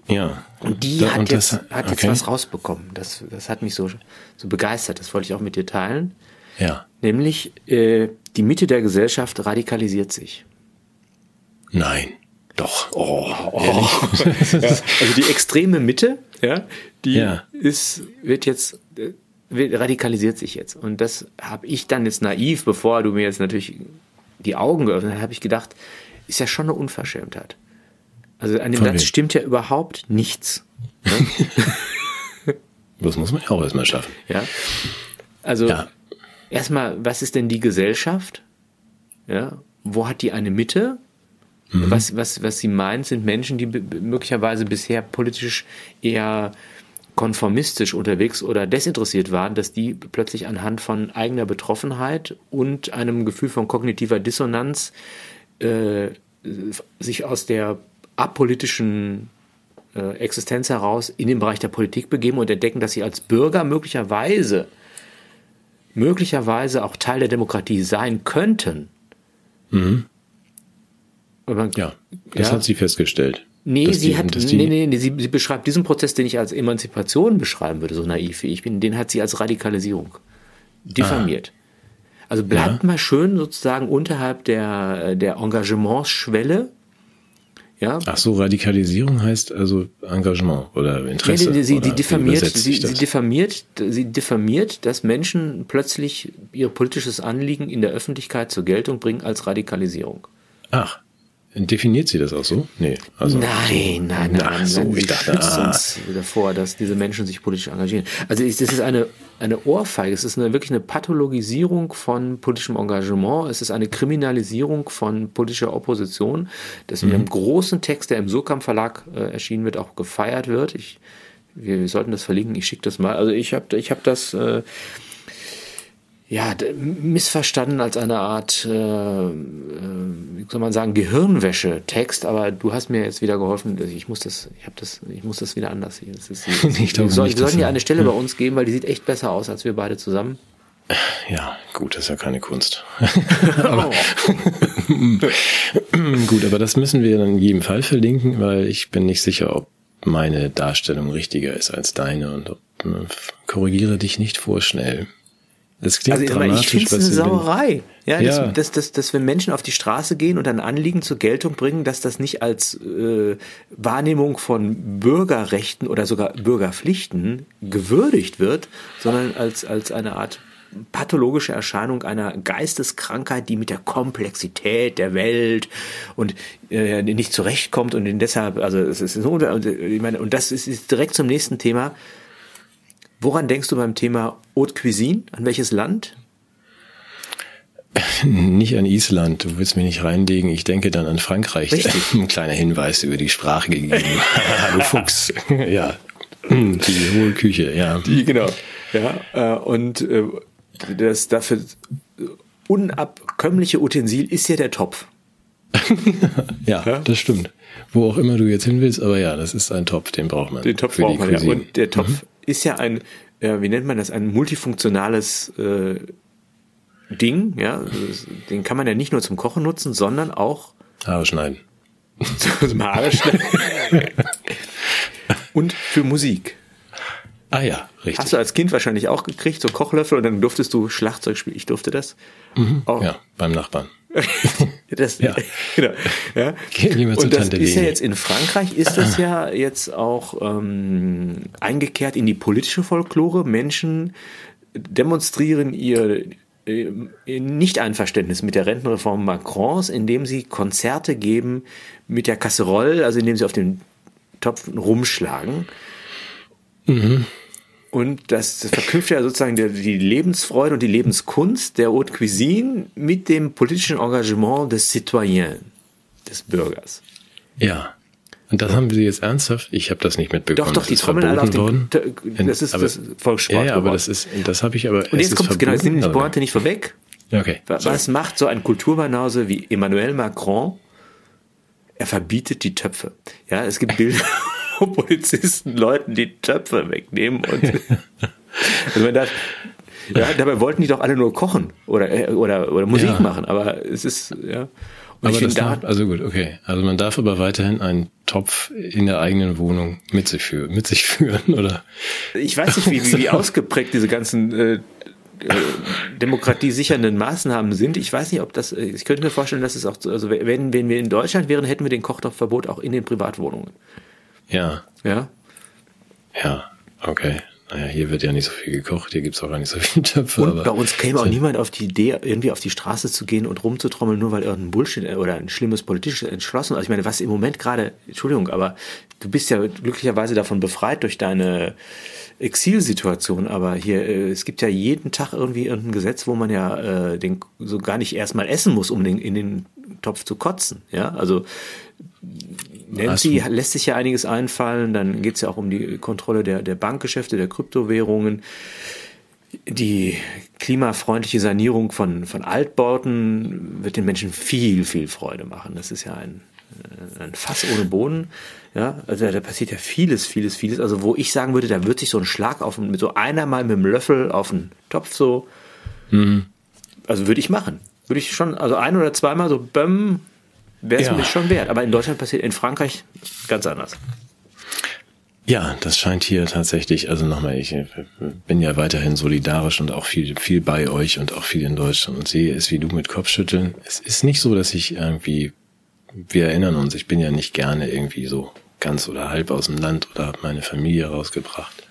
Ja. Und die da, hat, und jetzt, das, hat jetzt was rausbekommen. Das, das hat mich so, so begeistert. Das wollte ich auch mit dir teilen. Ja. Nämlich, äh, die Mitte der Gesellschaft radikalisiert sich. Nein. Doch. Oh, oh. ja, also die extreme Mitte, ja, die ja. ist, wird jetzt, wird, radikalisiert sich jetzt. Und das habe ich dann jetzt naiv, bevor du mir jetzt natürlich die Augen geöffnet hast, habe ich gedacht, ist ja schon eine Unverschämtheit. Also an dem Satz stimmt ja überhaupt nichts. Ne? das muss man ja auch erstmal schaffen. Ja. Also ja erstmal, was ist denn die Gesellschaft? Ja, wo hat die eine Mitte? Mhm. Was, was, was sie meint, sind Menschen, die möglicherweise bisher politisch eher konformistisch unterwegs oder desinteressiert waren, dass die plötzlich anhand von eigener Betroffenheit und einem Gefühl von kognitiver Dissonanz äh, sich aus der apolitischen äh, Existenz heraus in den Bereich der Politik begeben und entdecken, dass sie als Bürger möglicherweise möglicherweise auch Teil der Demokratie sein könnten. Mhm. Man, ja, das ja, hat sie festgestellt. Nee, sie die, hat, nee, nee, nee, sie, sie beschreibt diesen Prozess, den ich als Emanzipation beschreiben würde, so naiv wie ich bin, den hat sie als Radikalisierung diffamiert. Ah. Also bleibt ja. mal schön sozusagen unterhalb der, der Engagementsschwelle ja? Ach so, Radikalisierung heißt also Engagement oder Interesse. Nee, sie, oder diffamiert, sie, sie, diffamiert, sie diffamiert, dass Menschen plötzlich ihr politisches Anliegen in der Öffentlichkeit zur Geltung bringen als Radikalisierung. Ach. Definiert sie das auch so? Nee. Also nein, nein, nein. Ach, so, ich dachte, ah. uns davor, dass diese Menschen sich politisch engagieren. Also das ist eine, eine Ohrfeige. Es ist eine, wirklich eine Pathologisierung von politischem Engagement. Es ist eine Kriminalisierung von politischer Opposition, das mhm. in einem großen Text, der im Surkamp Verlag äh, erschienen wird, auch gefeiert wird. Ich, wir, wir sollten das verlinken. Ich schicke das mal. Also ich habe ich hab das... Äh, ja, missverstanden als eine Art, äh, äh, wie soll man sagen, Gehirnwäsche-Text, aber du hast mir jetzt wieder geholfen, ich muss das, ich habe das, ich muss das wieder anders sehen. Das ist, ich glaube soll, nicht, wir sollten dir eine Stelle ja. bei uns geben, weil die sieht echt besser aus als wir beide zusammen. Ja, gut, das ist ja keine Kunst. aber, gut, aber das müssen wir dann in jedem Fall verlinken, weil ich bin nicht sicher, ob meine Darstellung richtiger ist als deine und ob, äh, korrigiere dich nicht vorschnell. Das klingt also, dramatisch. Ich finde es eine Sauerei. Ja, ja. Dass, dass, dass, dass wenn Menschen auf die Straße gehen und ein Anliegen zur Geltung bringen, dass das nicht als äh, Wahrnehmung von Bürgerrechten oder sogar Bürgerpflichten gewürdigt wird, sondern als, als eine Art pathologische Erscheinung einer Geisteskrankheit, die mit der Komplexität der Welt und äh, nicht zurechtkommt und deshalb, also es ist so, ich meine, und das ist, ist direkt zum nächsten Thema Woran denkst du beim Thema Haute Cuisine? An welches Land? Nicht an Island, du willst mich nicht reinlegen. Ich denke dann an Frankreich. Richtig. Ein kleiner Hinweis über die Sprache gegeben. Hallo Fuchs. ja. Die hohe Küche, ja. Die, genau. Ja, äh, und äh, das dafür unabkömmliche Utensil ist ja der Topf. ja, ja, das stimmt. Wo auch immer du jetzt hin willst, aber ja, das ist ein Topf, den braucht man. Den Topf braucht man, ja. Und der Topf mhm ist ja ein, äh, wie nennt man das, ein multifunktionales äh, Ding, ja. Den kann man ja nicht nur zum Kochen nutzen, sondern auch Haare schneiden. zum Haare schneiden. und für Musik. Ah ja, richtig. Hast du als Kind wahrscheinlich auch gekriegt, so Kochlöffel und dann durftest du Schlagzeug spielen. Ich durfte das. Mhm, auch. Ja, beim Nachbarn. das, ja. Genau. Ja. Und das ist ja jetzt in Frankreich ist das ja jetzt auch ähm, eingekehrt in die politische Folklore. Menschen demonstrieren ihr äh, Nicht-Einverständnis mit der Rentenreform Macrons, indem sie Konzerte geben mit der Kasserolle, also indem sie auf den Topf rumschlagen. Mhm. Und das, das verknüpft ja sozusagen die, die, Lebensfreude und die Lebenskunst der Haute Cuisine mit dem politischen Engagement des Citoyens, des Bürgers. Ja. Und das haben Sie jetzt ernsthaft? Ich habe das nicht mitbekommen. Doch, doch, die trommeln alle auf den, Das ist aber, das Volkssport. Ja, ja, aber das ist, das habe ich aber. Und jetzt kommt genau, jetzt nehmen die Pointe nicht vorweg. Okay. Was sorry. macht so ein Kulturbanause wie Emmanuel Macron? Er verbietet die Töpfe. Ja, es gibt Bilder. Polizisten Leuten die Töpfe wegnehmen und also man darf, ja, dabei wollten die doch alle nur kochen oder äh, oder oder Musik ja. machen, aber es ist ja. Und aber das darf, also gut, okay. Also man darf aber weiterhin einen Topf in der eigenen Wohnung mit sich führen, mit sich führen, oder? Ich weiß nicht, wie, wie, wie ausgeprägt diese ganzen äh, äh, demokratiesichernden Maßnahmen sind. Ich weiß nicht, ob das, ich könnte mir vorstellen, dass es auch, also wenn, wenn wir in Deutschland wären, hätten wir den Kochtopfverbot auch in den Privatwohnungen. Ja. Ja? Ja, okay. Naja, hier wird ja nicht so viel gekocht, hier gibt's auch gar nicht so viele Töpfe. Und bei uns käme auch niemand auf die Idee, irgendwie auf die Straße zu gehen und rumzutrommeln, nur weil irgendein Bullshit oder ein schlimmes politisches entschlossen. Also ich meine, was im Moment gerade, Entschuldigung, aber du bist ja glücklicherweise davon befreit durch deine Exilsituation, aber hier, äh, es gibt ja jeden Tag irgendwie irgendein Gesetz, wo man ja äh, den so gar nicht erstmal essen muss, um den in den Topf zu kotzen. Ja, also Nancy lässt sich ja einiges einfallen. Dann geht es ja auch um die Kontrolle der, der Bankgeschäfte, der Kryptowährungen. Die klimafreundliche Sanierung von, von Altbauten wird den Menschen viel, viel Freude machen. Das ist ja ein, äh, ein Fass ohne Boden. Ja, also da passiert ja vieles, vieles, vieles. Also wo ich sagen würde, da wird sich so ein Schlag auf mit so einer mal mit dem Löffel auf den Topf so. Mhm. Also würde ich machen. Würde ich schon, also ein oder zweimal so bäm, wäre es ja. mir schon wert. Aber in Deutschland passiert, in Frankreich ganz anders. Ja, das scheint hier tatsächlich, also nochmal, ich äh, bin ja weiterhin solidarisch und auch viel, viel bei euch und auch viel in Deutschland und sehe es wie du mit Kopfschütteln. Es ist nicht so, dass ich irgendwie, wir erinnern uns, ich bin ja nicht gerne irgendwie so ganz oder halb aus dem Land oder habe meine Familie rausgebracht.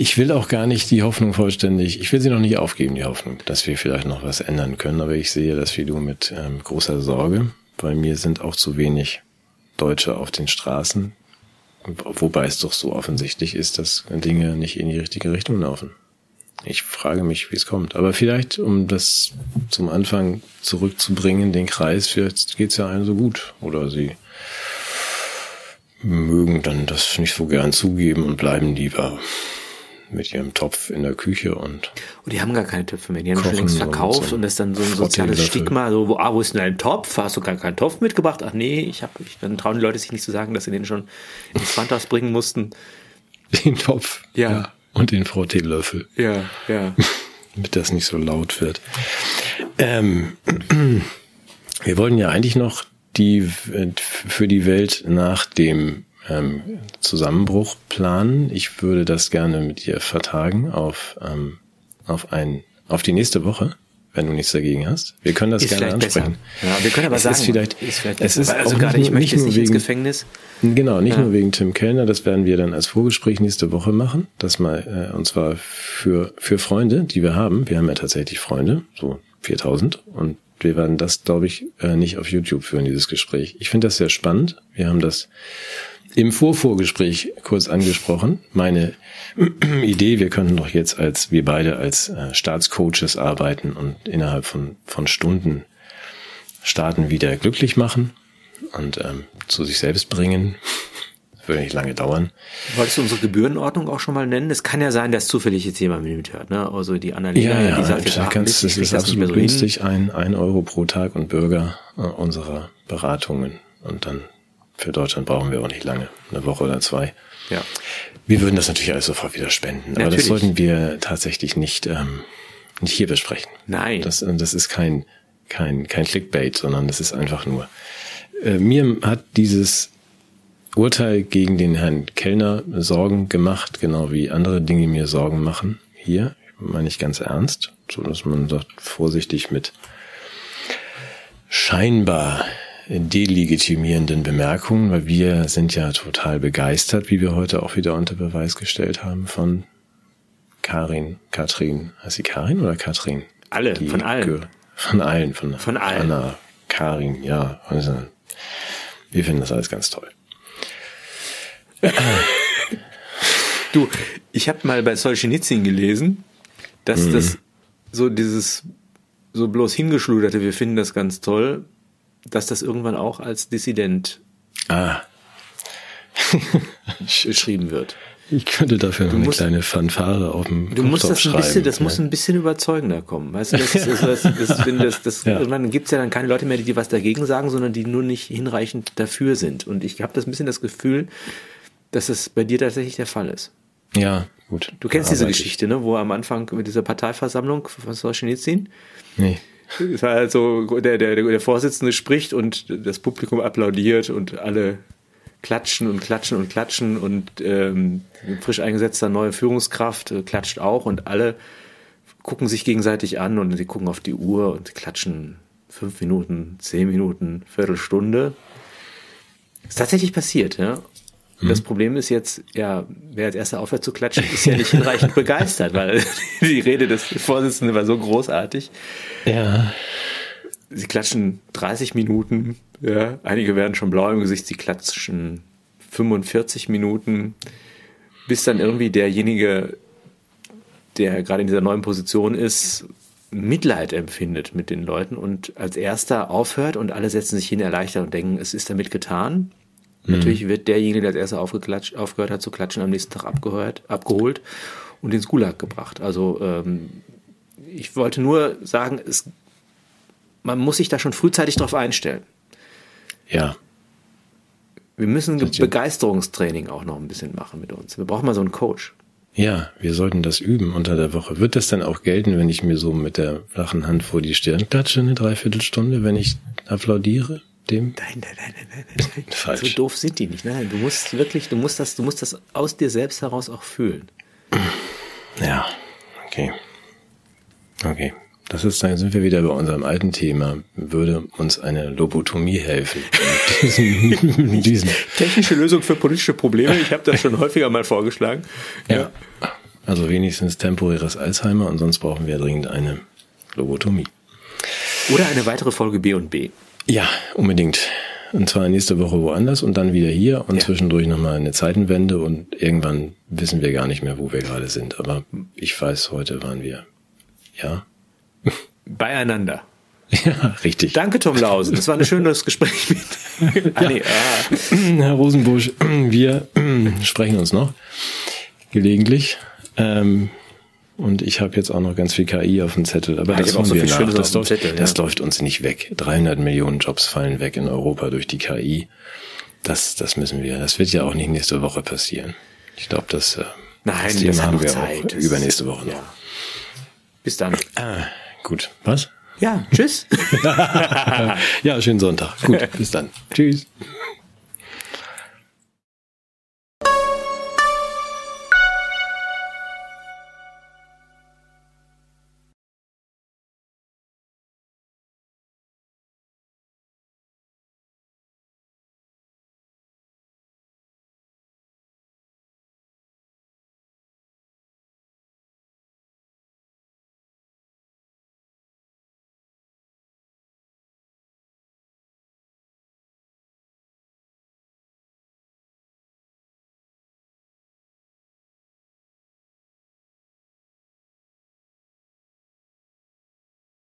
Ich will auch gar nicht die Hoffnung vollständig, ich will sie noch nicht aufgeben, die Hoffnung, dass wir vielleicht noch was ändern können, aber ich sehe das du mit ähm, großer Sorge. Bei mir sind auch zu wenig Deutsche auf den Straßen, wobei es doch so offensichtlich ist, dass Dinge nicht in die richtige Richtung laufen. Ich frage mich, wie es kommt. Aber vielleicht, um das zum Anfang zurückzubringen, den Kreis, vielleicht geht es ja allen so gut. Oder sie mögen dann das nicht so gern zugeben und bleiben lieber mit ihrem Topf in der Küche und. Und die haben gar keine Töpfe mehr. Die haben schon längst verkauft und, so und, das ist dann so ein soziales Stigma. So, wo, ah, wo ist denn dein Topf? Hast du gar keinen Topf mitgebracht? Ach nee, ich habe, ich, dann trauen die Leute sich nicht zu sagen, dass sie den schon ins Pfandhaus bringen mussten. Den Topf. Ja. ja. Und den Frotteelöffel. Ja, ja. Damit das nicht so laut wird. Ähm, wir wollten ja eigentlich noch die für die Welt nach dem ähm, Zusammenbruch planen. Ich würde das gerne mit dir vertagen auf, ähm, auf ein, auf die nächste Woche, wenn du nichts dagegen hast. Wir können das ist gerne ansprechen. Besser. Ja, wir können aber es sagen, ist vielleicht, ist vielleicht es ist also gerade ich möchte nicht, nur wegen, ins Gefängnis. Genau, nicht ja. nur wegen Tim Kellner, das werden wir dann als Vorgespräch nächste Woche machen. Das mal, äh, und zwar für, für Freunde, die wir haben. Wir haben ja tatsächlich Freunde, so 4000 und wir werden das, glaube ich, äh, nicht auf YouTube führen, dieses Gespräch. Ich finde das sehr spannend. Wir haben das im Vorvorgespräch kurz angesprochen. Meine Idee, wir könnten doch jetzt als, wir beide als äh, Staatscoaches arbeiten und innerhalb von, von Stunden Staaten wieder glücklich machen und ähm, zu sich selbst bringen. Das würde nicht lange dauern. Wolltest du unsere Gebührenordnung auch schon mal nennen? Es kann ja sein, dass zufällig jetzt jemand mithört, ne? Also die Annalena, ja, ja, die sagt jetzt, ach, ganz, das ist absolut so günstig, ein, ein Euro pro Tag und Bürger äh, unserer Beratungen. Und dann für Deutschland brauchen wir auch nicht lange, eine Woche oder zwei. Ja. Wir würden das natürlich alles sofort wieder spenden, natürlich. aber das sollten wir tatsächlich nicht, ähm, nicht hier besprechen. Nein. Das, äh, das ist kein, kein, kein Clickbait, sondern das ist einfach nur. Äh, mir hat dieses Urteil gegen den Herrn Kellner Sorgen gemacht, genau wie andere Dinge mir Sorgen machen. Hier, meine ich ganz ernst, so dass man sagt, vorsichtig mit scheinbar delegitimierenden Bemerkungen, weil wir sind ja total begeistert, wie wir heute auch wieder unter Beweis gestellt haben, von Karin, Katrin. Heißt sie Karin oder Katrin? Alle, Die von allen. Von allen, von, von allen. Anna, Karin, ja. Also, wir finden das alles ganz toll. du, ich habe mal bei Solzhenitsyn gelesen, dass mhm. das so dieses so bloß hingeschluderte, wir finden das ganz toll, dass das irgendwann auch als Dissident ah. geschrieben wird. Ich könnte dafür noch eine musst, kleine Fanfare auf dem Du musst das ein bisschen, das ja. muss ein bisschen überzeugender kommen. Weißt du, das, ist, das, das, das, das, ja. irgendwann gibt es ja dann keine Leute mehr, die was dagegen sagen, sondern die nur nicht hinreichend dafür sind. Und ich habe das ein bisschen das Gefühl, dass es bei dir tatsächlich der Fall ist. Ja, gut. Du kennst diese Geschichte, ne, wo am Anfang mit dieser Parteiversammlung von Solzhenitsyn Nee. Es war also, der, der, der Vorsitzende spricht und das Publikum applaudiert und alle klatschen und klatschen und klatschen und ähm, frisch eingesetzter neue Führungskraft äh, klatscht auch und alle gucken sich gegenseitig an und sie gucken auf die Uhr und klatschen fünf Minuten, zehn Minuten, Viertelstunde. Ist tatsächlich passiert, ja. Mhm. Das Problem ist jetzt, ja, wer als erster aufhört zu klatschen, ist ja nicht hinreichend begeistert, weil die Rede des Vorsitzenden war so großartig. Ja. Sie klatschen 30 Minuten, ja, einige werden schon blau im Gesicht, sie klatschen 45 Minuten, bis dann irgendwie derjenige, der gerade in dieser neuen Position ist, Mitleid empfindet mit den Leuten und als erster aufhört und alle setzen sich hin erleichtert und denken, es ist damit getan. Mhm. Natürlich wird derjenige, der als erster aufgeklatscht, aufgehört hat zu klatschen, am nächsten Tag abgehört, abgeholt und ins Gulag gebracht. Also ähm, ich wollte nur sagen, es, man muss sich da schon frühzeitig drauf einstellen. Ja. Wir müssen Begeisterungstraining auch noch ein bisschen machen mit uns. Wir brauchen mal so einen Coach. Ja, wir sollten das üben unter der Woche. Wird das dann auch gelten, wenn ich mir so mit der flachen Hand vor die Stirn klatsche, eine Dreiviertelstunde, wenn ich applaudiere? Dem? Nein, nein, nein, nein, nein, nein. Falsch. So doof sind die nicht. Nein, du musst wirklich, du musst das, du musst das aus dir selbst heraus auch fühlen. Ja, okay. Okay. Das ist, dann sind wir wieder bei unserem alten Thema. Würde uns eine Lobotomie helfen? diesen, diesen. Technische Lösung für politische Probleme. Ich habe das schon häufiger mal vorgeschlagen. Ja. ja. Also wenigstens temporäres Alzheimer und sonst brauchen wir dringend eine Lobotomie. Oder eine weitere Folge B und B. Ja, unbedingt. Und zwar nächste Woche woanders und dann wieder hier und ja. zwischendurch nochmal eine Zeitenwende und irgendwann wissen wir gar nicht mehr, wo wir gerade sind. Aber ich weiß, heute waren wir, ja. Beieinander. Ja, richtig. Danke, Tom Lausen. Das war ein schönes Gespräch mit. ah, nee, ah. Herr Rosenbusch, wir sprechen uns noch gelegentlich. Ähm, und ich habe jetzt auch noch ganz viel KI auf dem Zettel, aber ja, das, so wir nach. Das, läuft, Zettel, das ja. läuft uns nicht weg. 300 Millionen Jobs fallen weg in Europa durch die KI. Das, das müssen wir. Das wird ja auch nicht nächste Woche passieren. Ich glaube, das, äh, Nein, das Thema haben wir Zeit. auch übernächste Woche noch. Ja. Bis dann. Ah, gut. Was? Ja, tschüss. ja, schönen Sonntag. Gut, bis dann. Tschüss.